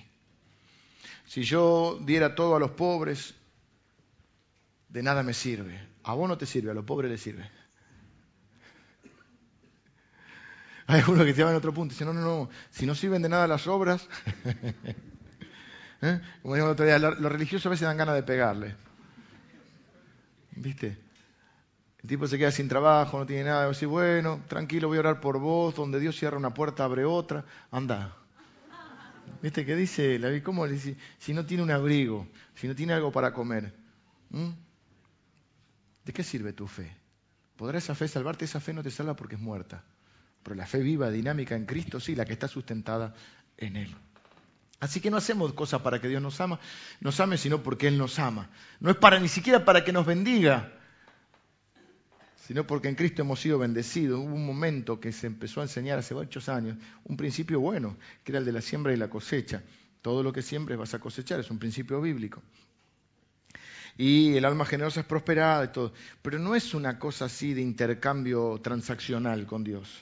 Si yo diera todo a los pobres, de nada me sirve. A vos no te sirve, a los pobres les sirve. Hay uno que te va en otro punto y no, no, no, si no sirven de nada las obras, ¿eh? como el otro día, los religiosos a veces dan ganas de pegarle. ¿Viste? El tipo se queda sin trabajo, no tiene nada, y dice, bueno, tranquilo, voy a orar por vos, donde Dios cierra una puerta, abre otra, anda. ¿Viste qué dice la ¿Cómo le dice? Si no tiene un abrigo, si no tiene algo para comer. ¿De qué sirve tu fe? ¿Podrá esa fe salvarte? Esa fe no te salva porque es muerta. Pero la fe viva, dinámica en Cristo, sí, la que está sustentada en Él. Así que no hacemos cosas para que Dios nos ama, nos ame, sino porque Él nos ama. No es para ni siquiera para que nos bendiga, sino porque en Cristo hemos sido bendecidos. Hubo un momento que se empezó a enseñar hace muchos años, un principio bueno, que era el de la siembra y la cosecha. Todo lo que siembres vas a cosechar, es un principio bíblico. y el alma generosa es prosperada y todo. Pero no es una cosa así de intercambio transaccional con Dios.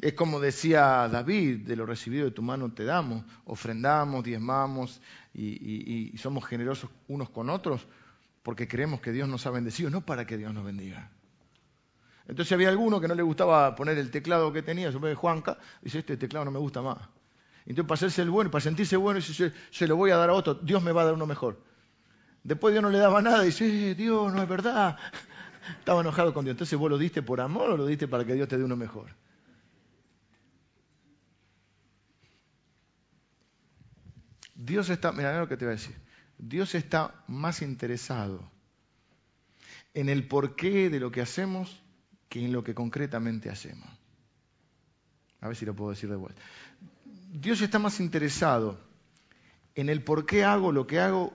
Es como decía David, de lo recibido de tu mano te damos, ofrendamos, diezmamos y, y somos generosos unos con otros porque creemos que Dios nos ha bendecido, no para que Dios nos bendiga. Entonces había alguno que no le gustaba poner el teclado que tenía, yo me Juanca, dice, este teclado no me gusta más. Entonces para hacerse el bueno, para sentirse bueno, dice, se lo voy a dar a otro, Dios me va a dar uno mejor. Después Dios no le daba nada, dice, eh, Dios, no es verdad. Estaba enojado con Dios. Entonces vos lo diste por amor o lo diste para que Dios te dé uno mejor. Dios está, mira lo que te voy a decir. Dios está más interesado en el porqué de lo que hacemos que en lo que concretamente hacemos. A ver si lo puedo decir de vuelta. Dios está más interesado en el por qué hago lo que hago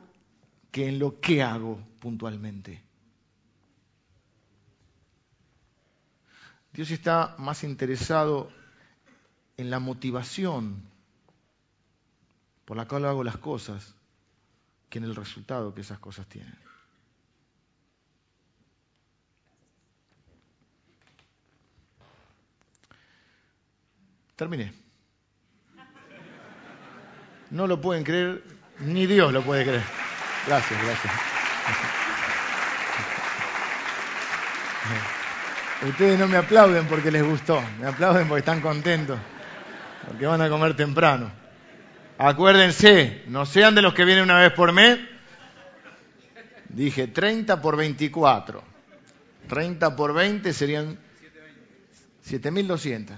que en lo que hago puntualmente. Dios está más interesado en la motivación por la cual hago las cosas que en el resultado que esas cosas tienen. Terminé. No lo pueden creer, ni Dios lo puede creer. Gracias, gracias. Ustedes no me aplauden porque les gustó, me aplauden porque están contentos, porque van a comer temprano. Acuérdense, no sean de los que vienen una vez por mes. Dije 30 por 24. 30 por 20 serían 7200.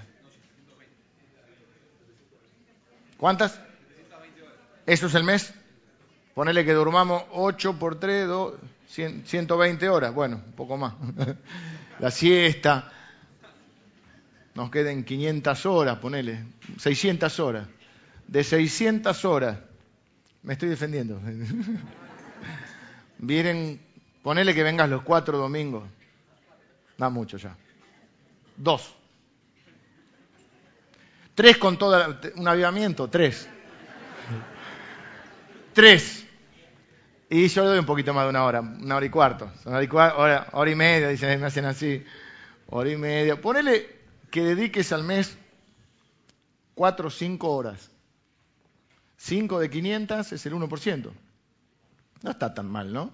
¿Cuántas? ¿Eso es el mes? Ponele que durmamos 8 por 3, 2, 120 horas. Bueno, un poco más. La siesta. Nos queden 500 horas, ponele. 600 horas. De 600 horas. Me estoy defendiendo. Vienen, ponele que vengas los cuatro domingos. Da mucho ya. Dos. Tres con todo un avivamiento, tres. Tres. Y yo le doy un poquito más de una hora, una hora y cuarto. Una hora y, media, dicen, me hacen así. Hora y media. Ponele que dediques al mes cuatro o cinco horas. Cinco de 500 es el 1%. No está tan mal, ¿no?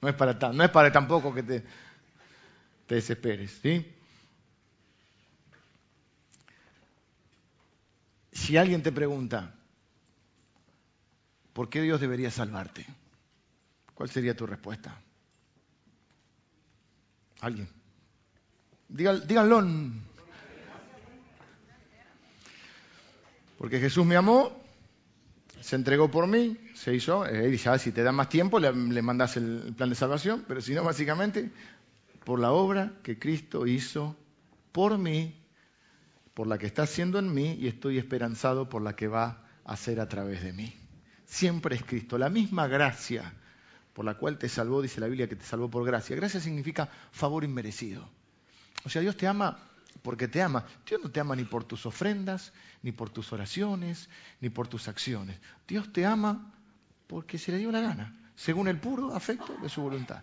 No es para, no es para tampoco que te, te desesperes, ¿sí? Si alguien te pregunta, ¿por qué Dios debería salvarte? ¿Cuál sería tu respuesta? ¿Alguien? díganlo. Porque Jesús me amó, se entregó por mí, se hizo, dice, ah, si te da más tiempo le, le mandas el plan de salvación, pero si no, básicamente, por la obra que Cristo hizo por mí por la que está haciendo en mí y estoy esperanzado por la que va a hacer a través de mí. Siempre es Cristo, la misma gracia por la cual te salvó, dice la Biblia que te salvó por gracia. Gracia significa favor inmerecido. O sea, Dios te ama porque te ama. Dios no te ama ni por tus ofrendas, ni por tus oraciones, ni por tus acciones. Dios te ama porque se le dio la gana, según el puro afecto de su voluntad.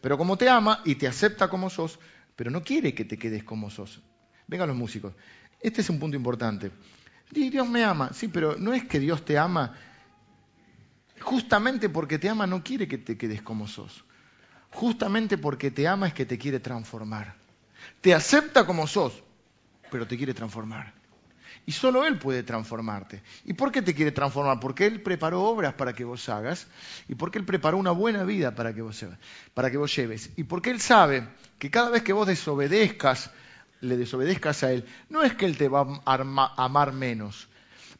Pero como te ama y te acepta como sos, pero no quiere que te quedes como sos. Vengan los músicos. Este es un punto importante. Dios me ama, sí, pero no es que Dios te ama. Justamente porque te ama no quiere que te quedes como sos. Justamente porque te ama es que te quiere transformar. Te acepta como sos, pero te quiere transformar. Y solo Él puede transformarte. ¿Y por qué te quiere transformar? Porque Él preparó obras para que vos hagas y porque Él preparó una buena vida para que vos, para que vos lleves. Y porque Él sabe que cada vez que vos desobedezcas le desobedezcas a Él, no es que Él te va a amar menos,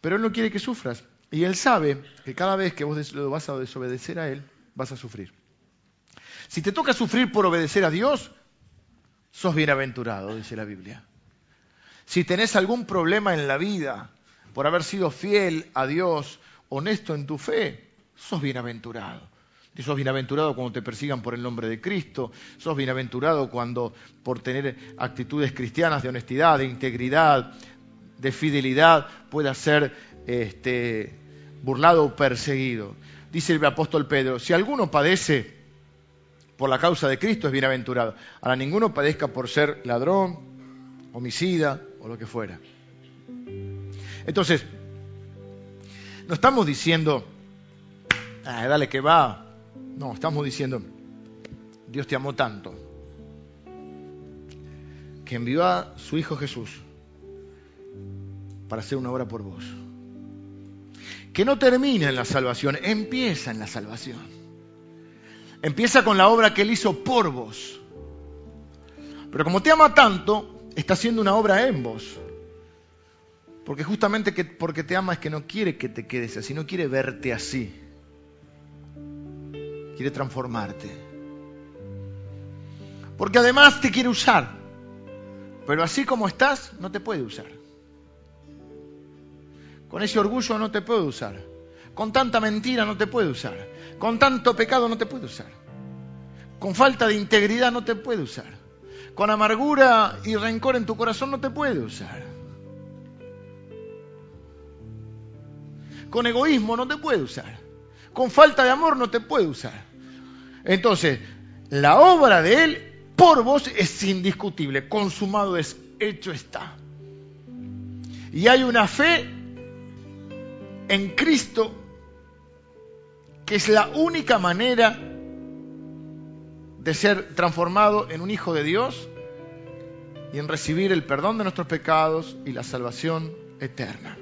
pero Él no quiere que sufras. Y Él sabe que cada vez que vos lo vas a desobedecer a Él, vas a sufrir. Si te toca sufrir por obedecer a Dios, sos bienaventurado, dice la Biblia. Si tenés algún problema en la vida por haber sido fiel a Dios, honesto en tu fe, sos bienaventurado. Sos bienaventurado cuando te persigan por el nombre de Cristo. Sos bienaventurado cuando por tener actitudes cristianas de honestidad, de integridad, de fidelidad, puedas ser este, burlado o perseguido. dice el apóstol Pedro, si alguno padece por la causa de Cristo es bienaventurado. Ahora ninguno padezca por ser ladrón, homicida o lo que fuera. Entonces, no estamos diciendo, ah, dale que va. No, estamos diciendo, Dios te amó tanto, que envió a su Hijo Jesús para hacer una obra por vos. Que no termina en la salvación, empieza en la salvación. Empieza con la obra que Él hizo por vos. Pero como te ama tanto, está haciendo una obra en vos. Porque justamente que, porque te ama es que no quiere que te quedes así, no quiere verte así. Quiere transformarte. Porque además te quiere usar. Pero así como estás, no te puede usar. Con ese orgullo no te puede usar. Con tanta mentira no te puede usar. Con tanto pecado no te puede usar. Con falta de integridad no te puede usar. Con amargura y rencor en tu corazón no te puede usar. Con egoísmo no te puede usar. Con falta de amor no te puede usar. Entonces, la obra de Él por vos es indiscutible. Consumado es, hecho está. Y hay una fe en Cristo que es la única manera de ser transformado en un hijo de Dios y en recibir el perdón de nuestros pecados y la salvación eterna.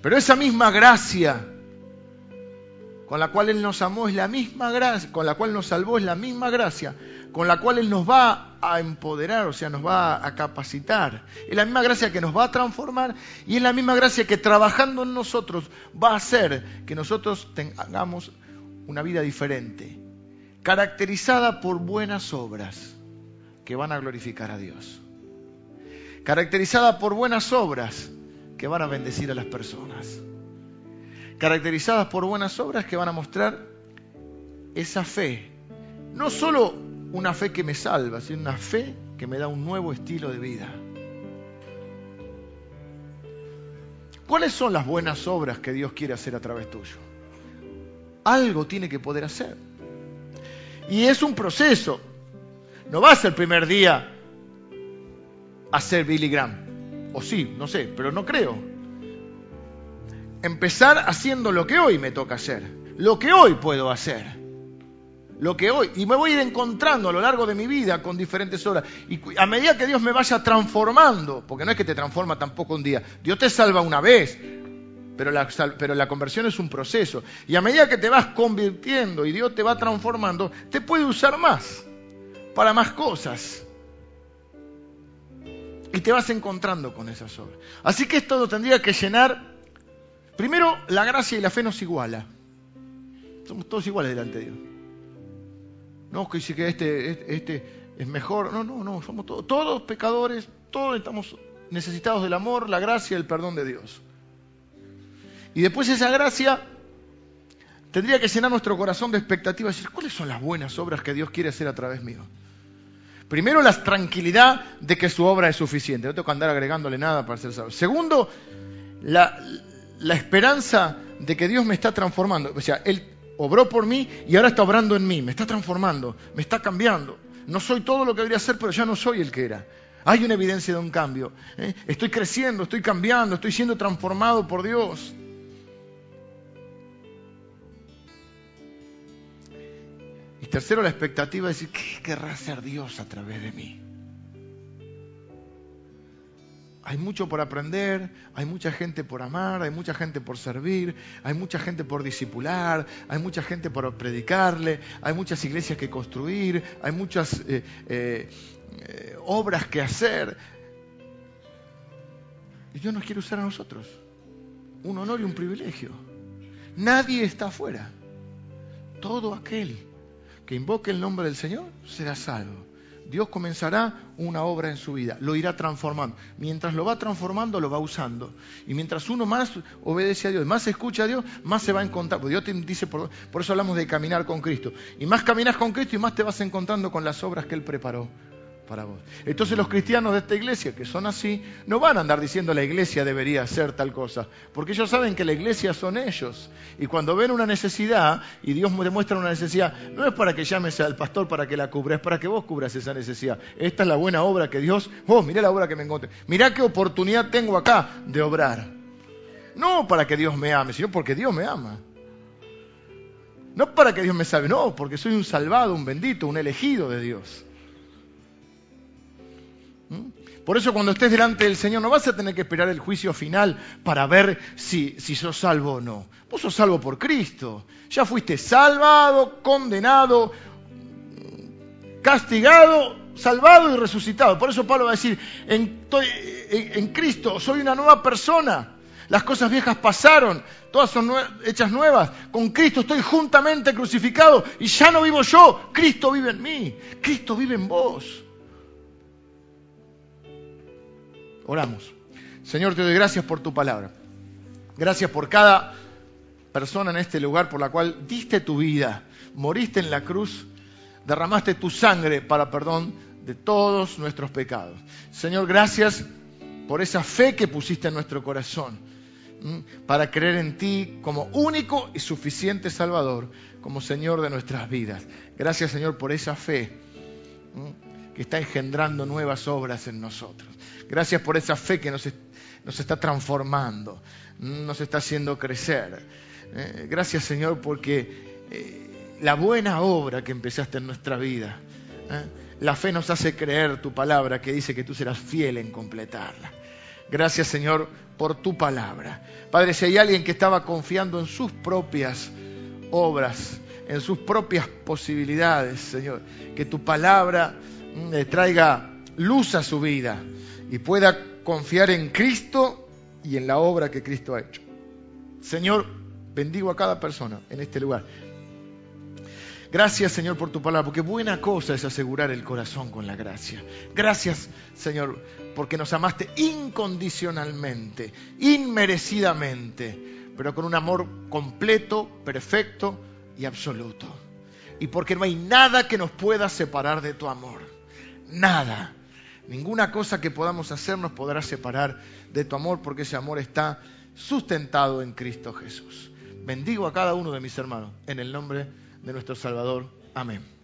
Pero esa misma gracia con la cual Él nos amó es la misma gracia, con la cual nos salvó es la misma gracia, con la cual Él nos va a empoderar, o sea, nos va a capacitar. Es la misma gracia que nos va a transformar y es la misma gracia que trabajando en nosotros va a hacer que nosotros tengamos una vida diferente, caracterizada por buenas obras que van a glorificar a Dios. Caracterizada por buenas obras que van a bendecir a las personas. Caracterizadas por buenas obras que van a mostrar esa fe. No solo una fe que me salva, sino una fe que me da un nuevo estilo de vida. ¿Cuáles son las buenas obras que Dios quiere hacer a través tuyo? Algo tiene que poder hacer. Y es un proceso. No va a ser el primer día hacer Billy Graham. O sí, no sé, pero no creo. Empezar haciendo lo que hoy me toca hacer, lo que hoy puedo hacer. Lo que hoy, y me voy a ir encontrando a lo largo de mi vida con diferentes obras. Y a medida que Dios me vaya transformando, porque no es que te transforma tampoco un día, Dios te salva una vez, pero la, pero la, conversión es un proceso. Y a medida que te vas convirtiendo y Dios te va transformando, te puede usar más, para más cosas. Y te vas encontrando con esas obras. Así que esto tendría que llenar. Primero, la gracia y la fe nos iguala. Somos todos iguales delante de Dios. No, que dice que este, este es mejor. No, no, no. Somos todos, pecadores. Todos estamos necesitados del amor, la gracia y el perdón de Dios. Y después esa gracia tendría que llenar nuestro corazón de expectativas decir, ¿cuáles son las buenas obras que Dios quiere hacer a través mío? Primero, la tranquilidad de que su obra es suficiente. No tengo que andar agregándole nada para ser salvo. Segundo, la, la esperanza de que Dios me está transformando. O sea, Él obró por mí y ahora está obrando en mí. Me está transformando, me está cambiando. No soy todo lo que debería ser, pero ya no soy el que era. Hay una evidencia de un cambio. ¿eh? Estoy creciendo, estoy cambiando, estoy siendo transformado por Dios. tercero, la expectativa de decir, ¿qué querrá hacer Dios a través de mí? Hay mucho por aprender, hay mucha gente por amar, hay mucha gente por servir, hay mucha gente por discipular, hay mucha gente por predicarle, hay muchas iglesias que construir, hay muchas eh, eh, eh, obras que hacer. Y Dios nos quiere usar a nosotros. Un honor y un privilegio. Nadie está afuera. Todo aquel que invoque el nombre del Señor será salvo. Dios comenzará una obra en su vida, lo irá transformando. Mientras lo va transformando, lo va usando. Y mientras uno más obedece a Dios, más escucha a Dios, más se va a encontrar. Porque Dios te dice, por, por eso hablamos de caminar con Cristo. Y más caminas con Cristo y más te vas encontrando con las obras que Él preparó para vos. Entonces los cristianos de esta iglesia, que son así, no van a andar diciendo la iglesia debería hacer tal cosa, porque ellos saben que la iglesia son ellos. Y cuando ven una necesidad y Dios demuestra una necesidad, no es para que llames al pastor para que la cubra, es para que vos cubras esa necesidad. Esta es la buena obra que Dios, oh, mirá la obra que me encontré, mirá qué oportunidad tengo acá de obrar. No para que Dios me ame, sino porque Dios me ama. No para que Dios me salve, no, porque soy un salvado, un bendito, un elegido de Dios. ¿Mm? Por eso cuando estés delante del Señor no vas a tener que esperar el juicio final para ver si, sos salvo o no. Vos sos salvo por Cristo. Ya fuiste salvado, condenado, castigado, salvado y resucitado. Por eso Pablo va a decir, en Cristo soy una nueva persona. Las cosas viejas pasaron, todas son hechas nuevas. Con Cristo estoy juntamente crucificado y ya no vivo yo, Cristo vive en mí, Cristo vive en vos. Oramos. Señor, te doy gracias por tu palabra. Gracias por cada persona en este lugar por la cual diste tu vida, moriste en la cruz, derramaste tu sangre para perdón de todos nuestros pecados. Señor, gracias por esa fe que pusiste en nuestro corazón, para creer en ti como único y suficiente Salvador, como Señor de nuestras vidas. Gracias, Señor, por esa fe que está engendrando nuevas obras en nosotros. Gracias por esa fe que nos, está transformando, nos está haciendo crecer. Eh, gracias Señor porque eh, la buena obra que empezaste en nuestra vida, eh, la fe nos hace creer tu palabra que dice que tú serás fiel en completarla. Gracias Señor por tu palabra. Padre, si hay alguien que estaba confiando en sus propias obras, en sus propias posibilidades, Señor, que tu palabra le traiga luz a su vida y pueda confiar en Cristo y en la obra que Cristo ha hecho. Señor, bendigo a cada persona en este lugar. Gracias, Señor, por tu palabra, porque buena cosa es asegurar el corazón con la gracia. Gracias, Señor, porque nos amaste incondicionalmente, inmerecidamente, pero con un amor completo, perfecto y absoluto. Y porque no hay nada que nos pueda separar de tu amor nada. Ninguna cosa que podamos hacer nos podrá separar de tu amor porque ese amor está sustentado en Cristo Jesús. Bendigo a cada uno de mis hermanos en el nombre de nuestro Salvador. Amén.